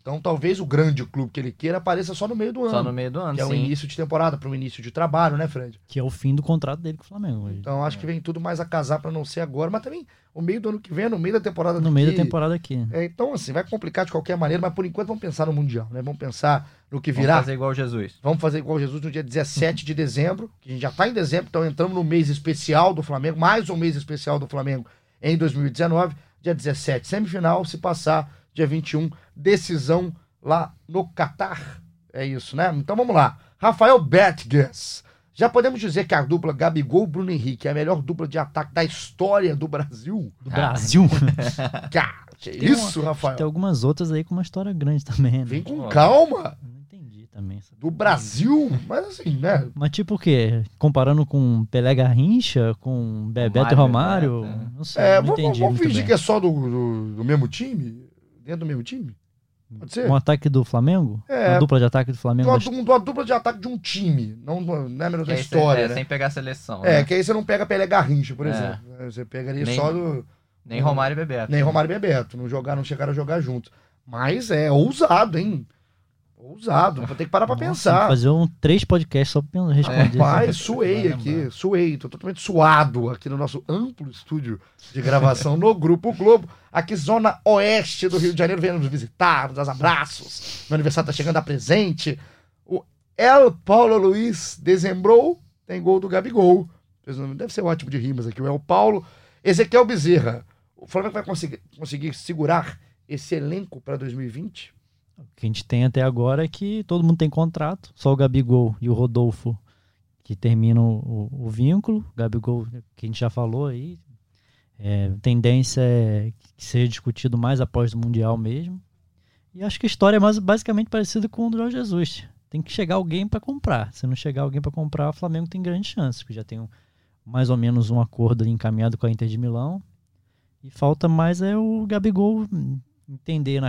Speaker 2: Então talvez o grande clube que ele queira apareça só no meio do
Speaker 3: Só
Speaker 2: ano.
Speaker 3: no meio do ano,
Speaker 2: que é o
Speaker 3: sim.
Speaker 2: início de temporada, para o início de trabalho, né, Fred?
Speaker 4: Que é o fim do contrato dele com o Flamengo.
Speaker 2: Então acho que vem tudo mais a casar para não ser agora, mas também o meio do ano que vem, é no meio da temporada
Speaker 4: No meio
Speaker 2: daqui.
Speaker 4: da temporada aqui.
Speaker 2: É, então, assim, vai complicar de qualquer maneira, mas por enquanto vamos pensar no Mundial, né? Vamos pensar no que
Speaker 3: Vamos
Speaker 2: virá.
Speaker 3: fazer igual o Jesus.
Speaker 2: Vamos fazer igual Jesus no dia 17 de dezembro, que a gente já está em dezembro, então entramos no mês especial do Flamengo, mais um mês especial do Flamengo em 2019. Dia 17, semifinal, se passar, dia 21, decisão lá no Catar. É isso, né? Então vamos lá. Rafael Betges. Já podemos dizer que a dupla Gabigol e Bruno Henrique é a melhor dupla de ataque da história do Brasil?
Speaker 4: Do Brasil.
Speaker 2: Cara, que
Speaker 4: Tem uma-
Speaker 2: isso, Rafael?
Speaker 4: Tem algumas outoutras aí com uma história grande também. Né?
Speaker 2: Vem com calma.
Speaker 4: Não entendi também. essa-
Speaker 2: Do Brasil, mas assim, né?
Speaker 4: Mas tipo o quê? Comparando com Pelé Garrincha, com Bebeto e
Speaker 3: Romário,
Speaker 4: Romário?
Speaker 3: Bebeto,
Speaker 4: Não sei,
Speaker 2: É,
Speaker 4: não
Speaker 2: vamos,
Speaker 4: entendi
Speaker 2: vamos fingir
Speaker 4: bem.
Speaker 2: que é só do, do, do mesmo time? Dentro do mesmo time? Pode ser?
Speaker 4: Um ataque do Flamengo?
Speaker 2: É.
Speaker 4: Uma dupla de ataque do Flamengo?
Speaker 2: Uma,
Speaker 4: das-
Speaker 2: uma, uma dupla de ataque de um time, não, não é menos da história,
Speaker 3: é,
Speaker 2: né?
Speaker 3: Sem pegar a seleção.
Speaker 2: É,
Speaker 3: né?
Speaker 2: que aí você não pega Pelé Garrincha, por
Speaker 3: É.
Speaker 2: exemplo. né? Você pegaria
Speaker 3: Nem-
Speaker 2: só do.
Speaker 3: Nem Romário e Bebeto.
Speaker 2: Nem Romário e Bebeto. Não, jogar, não chegaram a jogar juntos. Mas é ousado, hein? Ousado. Vou ter que parar pra
Speaker 4: Nossa,
Speaker 2: pensar.
Speaker 4: Fazer um três podcasts só pra responder. isso.
Speaker 2: Rapaz, suei
Speaker 4: Vai
Speaker 2: aqui,
Speaker 4: lembrar.
Speaker 2: suei, tô totalmente suado aqui no nosso amplo estúdio de gravação no Grupo Globo, aqui zona oeste do Rio de Janeiro, vendo nos visitar, nos dar abraços. Meu aniversário tá chegando a presente. O El Paulo Luiz dezembrou, tem gol do Gabigol. Deve ser ótimo de rimas aqui, o El Paulo. Ezequiel Bezerra, o Flamengo vai conseguir, conseguir segurar esse elenco para 2020?
Speaker 4: O que a gente tem até agora é que todo mundo tem contrato, só o Gabigol e o Rodolfo que terminam o, o vínculo. Gabigol, que a gente já falou aí, é, tendência é que seja discutido mais após o Mundial mesmo. E acho que a história é mais, basicamente parecida com o do Jorge Jesus. Tem que chegar alguém para comprar. Se não chegar alguém para comprar, o Flamengo tem grandes chances, porque já tem um- mais ou menos um acordo encaminhado com a Inter de Milão. E falta mais é o Gabigol entender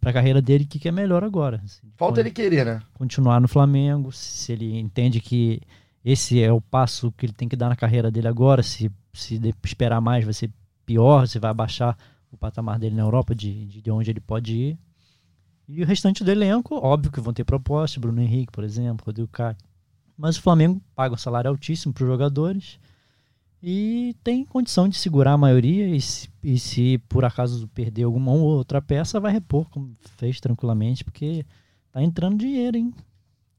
Speaker 4: para a carreira dele o que, que é melhor agora. Se
Speaker 2: Falta ele querer, né?
Speaker 4: continuar no Flamengo, se ele entende que esse é o passo que ele tem que dar na carreira dele agora, se, se esperar mais vai ser pior, se vai abaixar o patamar dele na Europa, de, de, de onde ele pode ir. E o restante do elenco, óbvio que vão ter propostas, Bruno Henrique, por exemplo, Rodrigo Caio, Mas o Flamengo paga um salário altíssimo para os jogadores e tem condição de segurar a maioria. E se, e se por acaso perder alguma outra peça, vai repor, como fez tranquilamente, porque tá entrando dinheiro, hein?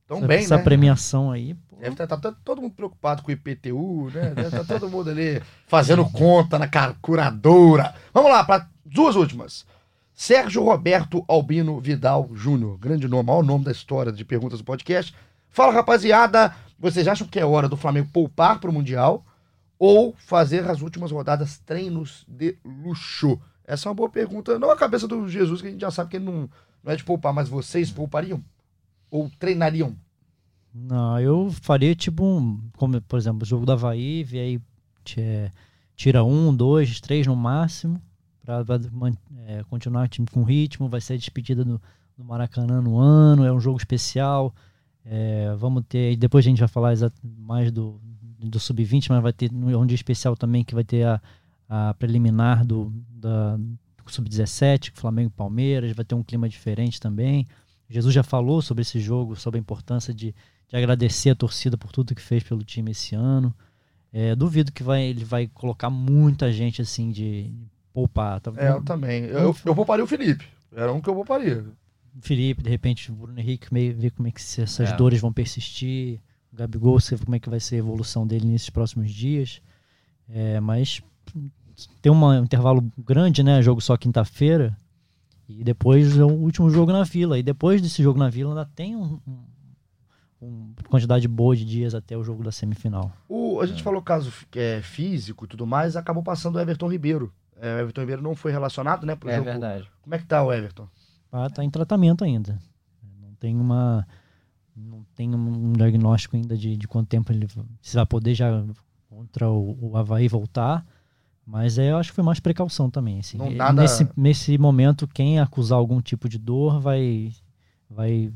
Speaker 2: Tão
Speaker 4: essa,
Speaker 2: bem,
Speaker 4: essa
Speaker 2: né?
Speaker 4: premiação aí. pô.
Speaker 2: Deve estar tá todo mundo preocupado com o IPTU, né? Deve estar todo mundo ali fazendo conta na calculadora. Vamos lá, para duas últimas. Sérgio Roberto Albino Vidal Júnior. Grande nome, maior nome da história de perguntas do podcast. Fala, rapaziada. Vocês acham que é hora do Flamengo poupar para o Mundial ou fazer as últimas rodadas treinos de luxo? Essa é uma boa pergunta. Não a cabeça do Jesus, que a gente já sabe que ele não, não é de poupar, mas vocês poupariam? Ou treinariam?
Speaker 4: Não, eu faria tipo um. Como, por exemplo, o jogo do Havaí, e aí é, tira um, dois, três no máximo, para é, continuar o time com ritmo. Vai ser a despedida do, do Maracanã no ano, é um jogo especial. É, vamos ter. Depois a gente vai falar mais do, do Sub-20, mas vai ter um dia especial também que vai ter a, a preliminar do, da, do Sub-17, Flamengo e Palmeiras, vai ter um clima diferente também. Jesus já falou sobre esse jogo, sobre a importância de, de agradecer a torcida por tudo que fez pelo time esse ano. É, duvido que vai, ele vai colocar muita gente assim de poupar. Tá,
Speaker 2: É, eu também. Eu, eu pouparia o Felipe. Era um que eu pouparia.
Speaker 4: Felipe, de repente, o Bruno Henrique meio, ver como é que se essas
Speaker 3: É.
Speaker 4: dores vão persistir. O Gabigol, você vê como é que vai ser a evolução dele nesses próximos dias. É, mas tem uma- um intervalo grande, né? Jogo só quinta-feira. E depois é o último jogo na Vila. E depois desse jogo na Vila ainda tem um, um- uma quantidade boa de dias até o jogo da semifinal.
Speaker 2: O, a gente falou caso é, físico e tudo mais, acabou passando o Everton Ribeiro. É, o Everton Ribeiro não foi relacionado, né, pro
Speaker 3: É
Speaker 2: jogo.
Speaker 3: verdade.
Speaker 2: Como é que tá o Everton?
Speaker 4: Ah, tá em tratamento ainda. Não tem uma. Não tem um diagnóstico ainda de, de quanto tempo ele se vai poder já contra o, o Havaí voltar. Mas é, eu acho que foi mais precaução também. Assim.
Speaker 2: Não nada-
Speaker 4: nesse, nesse momento, quem acusar algum tipo de dor vai. vai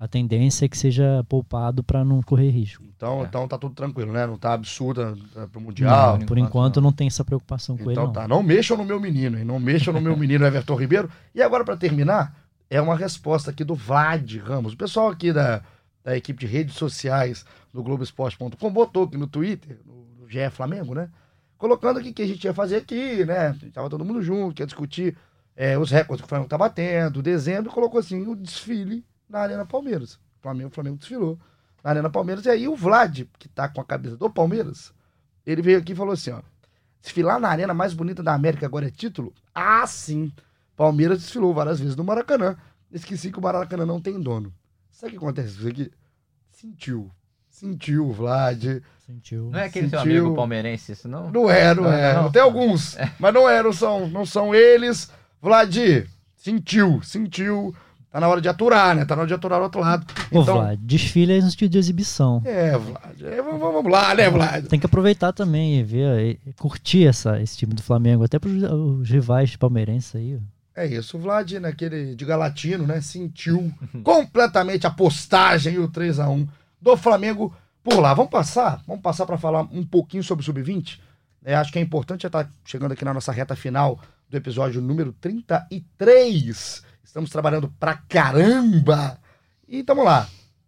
Speaker 4: a tendência é que seja poupado para não correr risco.
Speaker 2: Então,
Speaker 3: É.
Speaker 2: então tá tudo tranquilo, né? Não tá absurda é, pro Mundial.
Speaker 4: Não, por
Speaker 3: enquanto
Speaker 4: enquanto
Speaker 3: não.
Speaker 4: não tem essa preocupação com ele.
Speaker 2: Então
Speaker 4: Não.
Speaker 2: tá, não mexam no meu menino, hein? Não mexam no meu menino Everton Ribeiro. E agora, pra terminar, é uma resposta aqui do Vlad Ramos. O pessoal aqui da, da equipe de redes sociais do Globoesporte.com botou aqui no Twitter, no, GE Flamengo, né? Colocando aqui o que a gente ia fazer aqui, né? Tava todo mundo junto, quer discutir é, os recordes que o Flamengo tá batendo, dezembro, e colocou assim, o desfile na Arena Palmeiras. O Flamengo, o Flamengo desfilou na Arena Palmeiras. E aí o Vlad, que tá com a cabeça do Palmeiras, ele veio aqui e falou assim, ó. Desfilar na arena mais bonita da América agora é título? Ah, sim. Palmeiras desfilou várias vezes no Maracanã. Esqueci que o Maracanã não tem dono. Sabe o que acontece? Isso aqui? Sentiu. Sentiu o Vlad.
Speaker 4: Sentiu.
Speaker 3: Não é aquele seu
Speaker 2: Sentiu.
Speaker 3: amigo palmeirense, isso não?
Speaker 2: Não é, não é.
Speaker 3: Não, não.
Speaker 2: Tem alguns, mas não é, não são, não são eles. Vlad, sentiu, sentiu. Tá na hora de aturar, né? Tá na hora de aturar o outro lado.
Speaker 4: Ô,
Speaker 2: Então,
Speaker 4: Vlad, desfile é no sentido de exibição.
Speaker 2: é, Vlad. É, vamos, vamos lá, né, Vlad?
Speaker 4: Tem que aproveitar também e ver, e curtir essa, esse time do Flamengo, até pros os rivais palmeirenses aí.
Speaker 2: É isso, o Vlad, naquele de Galatino, né? Sentiu completamente a postagem e o 3 a 1 do Flamengo por lá. Vamos passar? Vamos passar para falar um pouquinho sobre o Sub-20? É, acho que é importante já estar chegando aqui na nossa reta final do episódio número 33. Estamos trabalhando pra caramba! E estamos lá.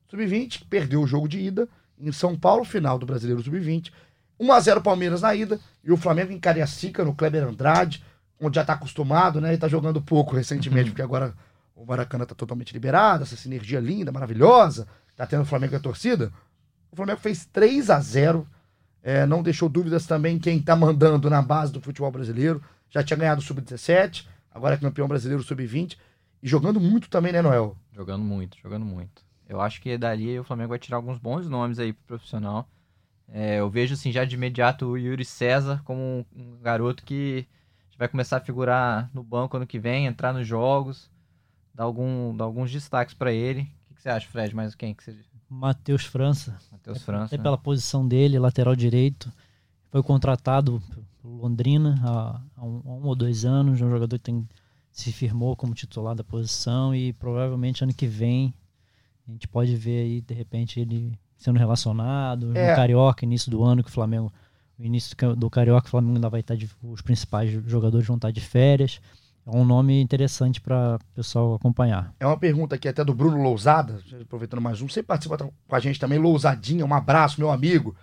Speaker 2: Sub-20 que perdeu o jogo de ida em São Paulo, final do Brasileiro Sub-20. 1x0 Palmeiras na ida e o Flamengo em Cariacica, no Kleber Andrade, onde já tá acostumado, né? E tá jogando pouco recentemente, porque agora o Maracanã tá totalmente liberado, essa sinergia linda, maravilhosa, tá tendo o Flamengo e a torcida. O Flamengo fez 3 a 0 é, não deixou dúvidas também quem tá mandando na base do futebol brasileiro. Já tinha ganhado o Sub-17, agora é campeão brasileiro Sub-20. E jogando muito também, né, Noel?
Speaker 3: Jogando muito, jogando muito. Eu acho que dali o Flamengo vai tirar alguns bons nomes aí pro profissional. É, eu vejo assim já de imediato o Yuri César como um garoto que vai começar a figurar no banco ano que vem, entrar nos jogos, dar, algum, dar alguns destaques pra ele. O que, que você acha, Fred? Mais quem que você...
Speaker 4: Matheus França,
Speaker 3: Matheus França.
Speaker 4: até
Speaker 3: né?
Speaker 4: pela posição dele, lateral direito, foi contratado pelo Londrina há, há um, há um ou dois anos, é um jogador que tem, se firmou como titular da posição e provavelmente ano que vem a gente pode ver aí, de repente, ele sendo relacionado,
Speaker 2: É.
Speaker 4: no Carioca, início do ano, que o Flamengo, o início do ca- do Carioca, o Flamengo ainda vai estar de, os principais jogadores vão estar de férias. é um nome interessante para o pessoal acompanhar.
Speaker 2: É uma pergunta aqui até do Bruno Lousada, aproveitando mais um, você participa com a gente também, Lousadinha, um abraço, meu amigo.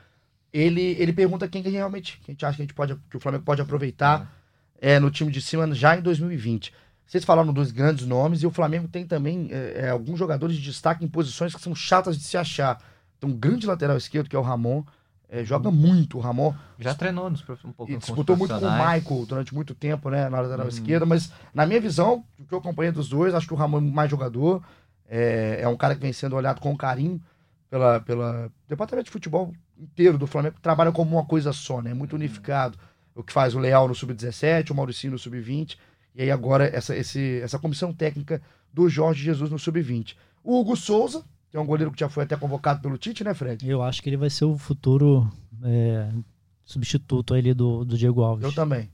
Speaker 2: Ele, ele pergunta quem que realmente que a gente acha que, a gente pode, que o Flamengo pode aproveitar é. no time de cima já em 2020. Vocês falaram dos grandes nomes e o Flamengo tem também é, é, alguns jogadores de destaque em posições que são chatas de se achar. Tem um grande lateral esquerdo, que é o Ramon, é, joga muito o Ramon.
Speaker 3: Já treinou nos, um pouco.
Speaker 2: E disputou muito com o Michael durante muito tempo, né? Na lateral hum. esquerda, mas na minha visão, o que eu acompanhei dos dois, acho que o Ramon é mais jogador. É, é um cara que vem sendo olhado com carinho pela, pela departamento de futebol inteiro do Flamengo, que trabalha como uma coisa só, né? Muito unificado. O que faz o Leal no Sub-17, o Mauricinho no Sub-20, e aí agora essa, esse, essa comissão técnica do Jorge Jesus no Sub-20. O Hugo Souza, tem um goleiro que já foi até convocado pelo Tite, né, Fred?
Speaker 4: Eu acho que ele vai ser o futuro é, substituto ali do, do Diego Alves.
Speaker 2: Eu também.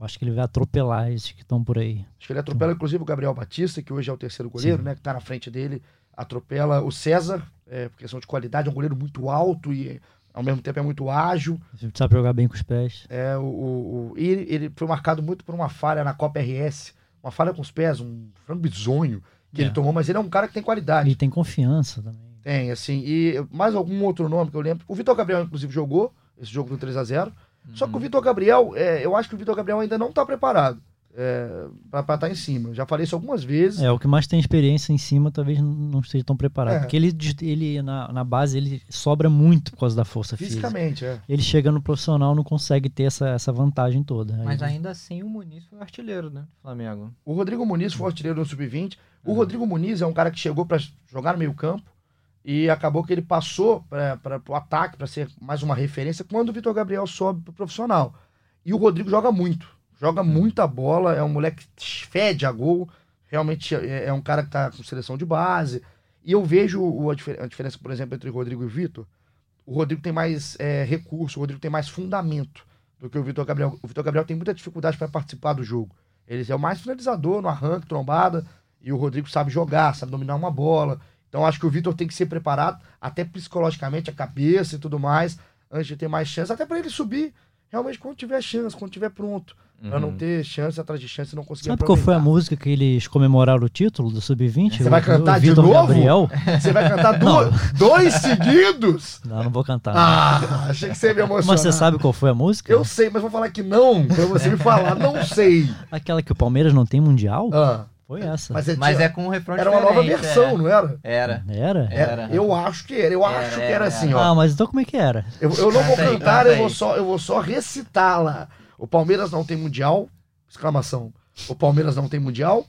Speaker 4: Eu acho que ele vai atropelar esses que estão por aí.
Speaker 2: Acho que ele atropela, inclusive, o Gabriel Batista, que hoje é o terceiro goleiro, Sim. né? Que tá na frente dele. Atropela o César, é, por questão de qualidade, é um goleiro muito alto e ao mesmo tempo é muito ágil.
Speaker 4: Sabe jogar bem com os pés.
Speaker 2: É, o, o, o ele, ele foi marcado muito por uma falha na Copa RS. Uma falha com os pés, um frango bizonho que é. ele tomou, mas ele é um cara que tem qualidade.
Speaker 4: E tem confiança também.
Speaker 2: Tem, assim. E mais algum outro nome que eu lembro. O Vitor Gabriel, inclusive, jogou esse jogo do 3 a 0 uhum. Só que o uhum. Vitor Gabriel, é, eu acho que o Vitor Gabriel ainda não está preparado é, para estar tá em cima. Eu já falei isso algumas vezes.
Speaker 4: É, o que mais tem experiência em cima talvez não esteja tão preparado. É. Porque ele, ele na, na base, ele sobra muito por causa da força
Speaker 2: Fisicamente,
Speaker 4: física. é. Ele chega no profissional não consegue ter essa, essa vantagem toda.
Speaker 3: Mas Aí, ainda assim o Muniz foi artilheiro, né? Flamengo.
Speaker 2: O Rodrigo Muniz foi artilheiro no Sub-20. O uhum. Rodrigo Muniz é um cara que chegou para jogar no meio campo e acabou que ele passou para o ataque, para ser mais uma referência, quando o Vitor Gabriel sobe para o profissional. E o Rodrigo joga muito joga muita bola, é um moleque que fede a gol, realmente é, é um cara que tá com seleção de base. E eu vejo a, a, diferença, por exemplo, entre Rodrigo e Vitor. O Rodrigo tem mais é, recurso, o Rodrigo tem mais fundamento do que o Vitor Gabriel. O Vitor Gabriel tem muita dificuldade para participar do jogo. Ele é o mais finalizador no arranque, trombada, e o Rodrigo sabe jogar, sabe dominar uma bola. Então acho que o Vitor tem que ser preparado, até psicologicamente, a cabeça e tudo mais, antes de ter mais chance, até para ele subir realmente quando tiver chance, quando tiver pronto. Uhum. Pra não uhum. ter chance atrás de chance e não conseguir
Speaker 4: Sabe qual foi a música que eles comemoraram o título do Sub-20?
Speaker 2: Você vai cantar de novo? Gabriel? Você vai cantar do... dois seguidos?
Speaker 4: Não, não vou cantar.
Speaker 2: Ah, achei que você ia me emocionar.
Speaker 4: Mas você sabe qual foi a música?
Speaker 2: Eu sei, mas vou falar que não, pra você me falar. Não sei.
Speaker 4: Aquela que o Palmeiras não tem mundial? Ah. Foi essa.
Speaker 3: Mas é, mas é com um refrão
Speaker 2: Era uma nova versão,
Speaker 3: é.
Speaker 2: não era?
Speaker 3: Era.
Speaker 4: Era?
Speaker 2: Era. Eu acho que era. Eu era, acho que era, era assim, ó.
Speaker 4: Ah, mas então como é que era?
Speaker 2: Eu, eu não vou cantar, eu vou só, eu vou só recitá-la. O Palmeiras não tem mundial, exclamação. O Palmeiras não tem mundial,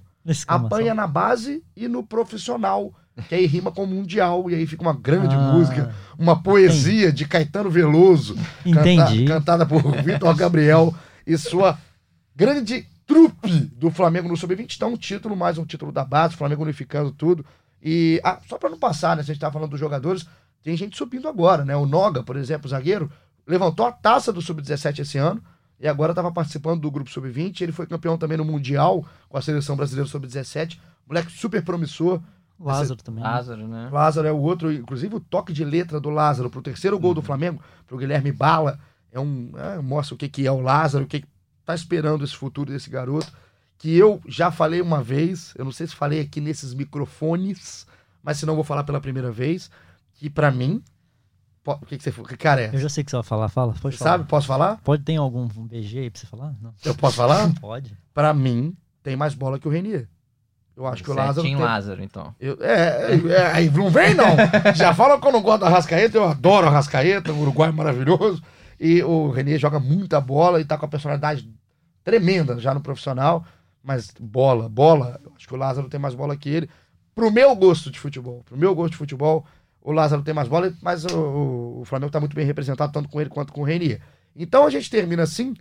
Speaker 2: apanha na base e no profissional, que aí rima com mundial, e aí fica uma grande ah, música, uma poesia entendi. de Caetano Veloso,
Speaker 4: entendi.
Speaker 2: Canta, cantada por Vitor Gabriel e sua grande trupe do Flamengo no Sub-20. Então, um título, mais um título da base, Flamengo unificando tudo. E ah, só para não passar, né? Se a gente tá falando dos jogadores, tem gente subindo agora, né? O Noga, por exemplo, zagueiro, levantou a taça do Sub-17 esse ano e agora estava participando do grupo Sub-20. Ele foi campeão também no Mundial com a seleção brasileira Sub-17. Moleque super promissor.
Speaker 4: Lázaro também.
Speaker 3: Né? Lázaro, né?
Speaker 2: Lázaro é o outro, inclusive o toque de letra do Lázaro pro terceiro gol uhum. do Flamengo, pro Guilherme Bala, é um. É, mostra o que, que é o Lázaro, o que, que tá esperando esse futuro desse garoto, que eu já falei uma vez, eu não sei se falei aqui nesses microfones, mas se não vou falar pela primeira vez, que para mim, o que, que você que cara é?
Speaker 4: Eu já sei que você vai falar, fala. Pode
Speaker 2: falar. Sabe? Posso falar?
Speaker 4: Pode ter algum BG aí pra você falar? Não.
Speaker 2: Eu posso falar?
Speaker 4: Pode.
Speaker 2: Para mim, tem mais bola que o Renier. Eu acho que o Lázaro.
Speaker 3: Tem... Lázaro, então.
Speaker 2: Eu, é, é, é, não vem, não. Já fala que eu não gosto da Rascaeta, eu adoro a Rascaeta, o Uruguai é maravilhoso. E o Renier joga muita bola e tá com a personalidade tremenda já no profissional. Mas bola, bola, acho que o Lázaro tem mais bola que ele. Pro meu gosto de futebol, pro meu gosto de futebol, o Lázaro tem mais bola, mas o, o Flamengo tá muito bem representado, tanto com ele quanto com o Renier. Então a gente termina assim,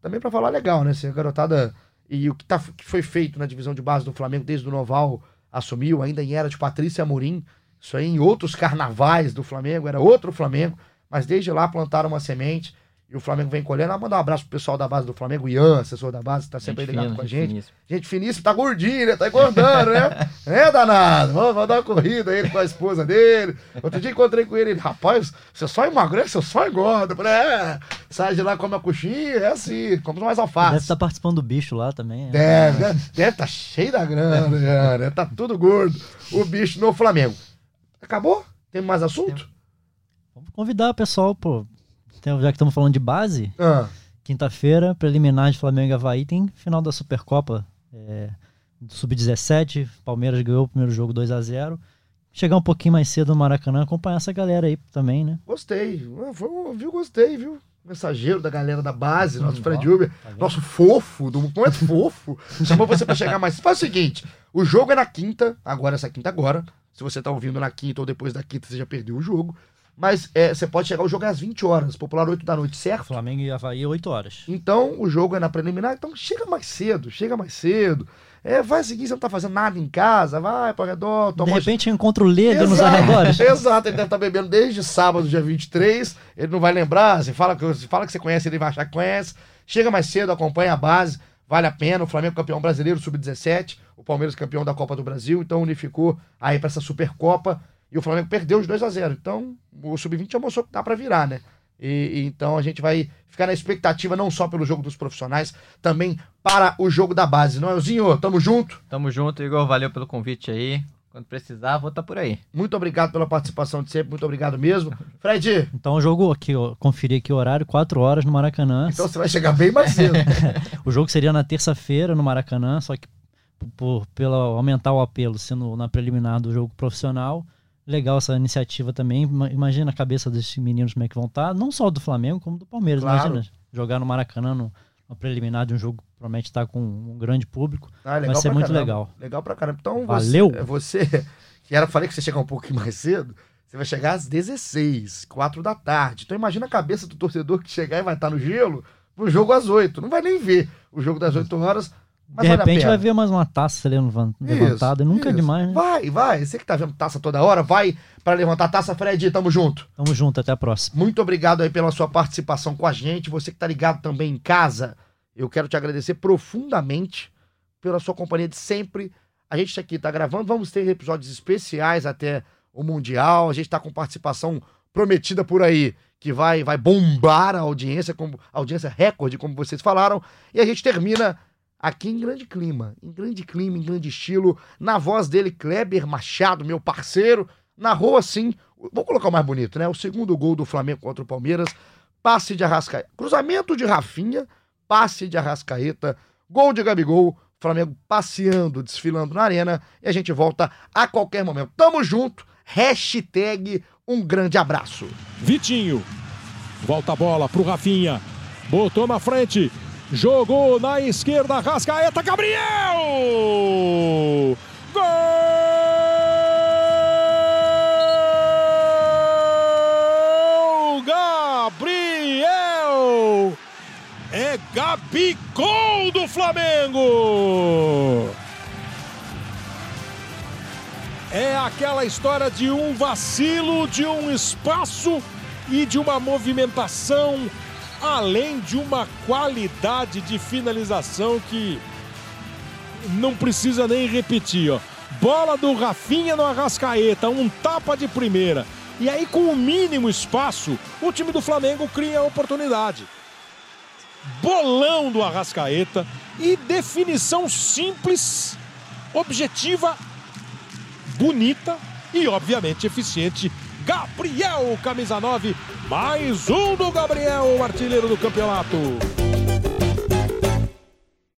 Speaker 2: também para falar legal, né? Se a garotada. E o que, tá, que foi feito na divisão de base do Flamengo desde o Noval assumiu, ainda em era de Patrícia Amorim. Isso aí em outros carnavais do Flamengo, era outro Flamengo, mas desde lá plantaram uma semente E o Flamengo vem colhendo. Ah, mandar um abraço pro pessoal da base do Flamengo, o Ian, assessor da base, que tá sempre aí ligado
Speaker 3: fina,
Speaker 2: com a gente.
Speaker 3: finíssima.
Speaker 2: Gente finíssima, tá gordinho, né? Tá engordando, né? é danado. Vamos, vamos dar uma corrida aí com a esposa dele. Outro dia encontrei com ele, ele, rapaz, você só emagrece, você só engorda. Eu falei, é, sai de lá, come a coxinha, é assim, come mais
Speaker 4: Deve
Speaker 2: alface.
Speaker 4: estar participando do bicho lá também. né?
Speaker 2: Deve, deve, deve tá cheio da grana, já, né? Tá tudo gordo. O bicho no Flamengo. Acabou? Tem mais assunto?
Speaker 4: Vamos convidar o pessoal, pô. Então, já que estamos falando de base,
Speaker 2: Ah,
Speaker 4: quinta-feira, preliminar de Flamengo e Havaí, tem final da Supercopa. É, do Sub-17, Palmeiras ganhou o primeiro jogo 2 a 0 Chegar um pouquinho mais cedo no Maracanã, acompanhar essa galera aí também, né?
Speaker 2: gostei. Ah, Foi, viu, gostei, viu? Mensageiro da galera da base, nosso
Speaker 4: Hum,
Speaker 2: Fred Uber,
Speaker 4: tá
Speaker 2: nosso fofo, do momento fofo, chamou você pra chegar mais. Faz o seguinte: o jogo é na quinta, agora essa quinta agora. Se você tá ouvindo na quinta ou depois da quinta, você já perdeu o jogo. Mas é, você pode chegar, o jogo é às 20 horas, popular 8 da noite, certo?
Speaker 4: Flamengo e Havaí, 8 horas.
Speaker 2: Então, o jogo é na preliminar, então chega mais cedo, chega mais cedo. É, vai seguir, você não tá fazendo nada em casa, vai pro redor,
Speaker 4: De
Speaker 2: toma uma
Speaker 4: repente encontra o Lego nos arredores.
Speaker 2: Exato, ele deve estar bebendo desde sábado, dia 23. Ele não vai lembrar. Você fala, que, você fala que você conhece, ele vai achar que conhece. Chega mais cedo, acompanha a base. Vale a pena. O Flamengo campeão brasileiro, sub-17. O Palmeiras campeão da Copa do Brasil. Então unificou aí para essa Supercopa. E o Flamengo perdeu os 2 a 0 Então o sub-20 já mostrou que dá para virar, né? E, e então a gente vai ficar na expectativa não só pelo jogo dos profissionais, também para o jogo da base. Não é, Zinho? Tamo junto.
Speaker 3: Tamo junto, Igor. Valeu pelo convite aí. Quando precisar, vou estar por aí.
Speaker 2: Muito obrigado pela participação de sempre. Muito obrigado mesmo. Fred,
Speaker 4: Então o jogo aqui, ó, conferi aqui o horário, 4 horas no Maracanã.
Speaker 2: Então você vai chegar bem mais cedo.
Speaker 4: O jogo seria na terça-feira no Maracanã, só que por, pela aumentar o apelo sendo na preliminar do jogo profissional, legal essa iniciativa também. Ima- Imagina a cabeça desses meninos como é que vão estar, não só do Flamengo, como do Palmeiras.
Speaker 2: Claro.
Speaker 4: Imagina jogar no Maracanã no, no preliminar de um jogo que promete estar com um grande público.
Speaker 2: Ah,
Speaker 4: Vai ser muito
Speaker 2: caramba.
Speaker 4: legal.
Speaker 2: Legal pra caramba. Então
Speaker 4: Valeu.
Speaker 2: você, você que era, falei que você chegar um pouquinho mais cedo, você vai chegar às 16, 4 da tarde. Então imagina a cabeça do torcedor que chegar e vai estar no gelo pro jogo às 8. Não vai nem ver o jogo das 8 horas. Mas
Speaker 4: de repente vai ver mais uma taça ali levan-
Speaker 2: Isso,
Speaker 4: levantada. Nunca é
Speaker 2: isso.
Speaker 4: demais, né?
Speaker 2: Vai, vai. Você que tá vendo taça toda hora, vai pra levantar a taça, Fred. Tamo junto.
Speaker 4: Tamo junto, até a próxima.
Speaker 2: Muito obrigado aí pela sua participação com a gente. Você que tá ligado também em casa, eu quero te agradecer profundamente pela sua companhia de sempre. A gente aqui tá gravando, vamos ter episódios especiais até o Mundial. A gente tá com participação prometida por aí, que vai vai bombar a audiência, como audiência recorde, como vocês falaram. E a gente termina aqui em grande clima, em grande clima, em grande estilo, na voz dele, Kleber Machado, meu parceiro, narrou assim, vou colocar o mais bonito, né? O segundo gol do Flamengo contra o Palmeiras, passe de Arrascaeta, cruzamento de Rafinha, passe de Arrascaeta, gol de Gabigol, Flamengo passeando, desfilando na arena, e a gente volta a qualquer momento. Tamo junto, hashtag um grande abraço.
Speaker 6: Vitinho. Volta a bola pro Rafinha. Botou na frente. Jogou na esquerda. Rascaeta. Gabriel! Gol! Gabriel! É Gabigol do Flamengo! É aquela história de um vacilo, de um espaço e de uma movimentação, além de uma qualidade de finalização que não precisa nem repetir, ó. Bola do Rafinha no Arrascaeta, um tapa de primeira. E aí, com o mínimo espaço, o time do Flamengo cria a oportunidade. Bolão do Arrascaeta e definição simples, objetiva bonita e, obviamente, eficiente. Gabriel, camisa 9, mais um do Gabriel, artilheiro do campeonato.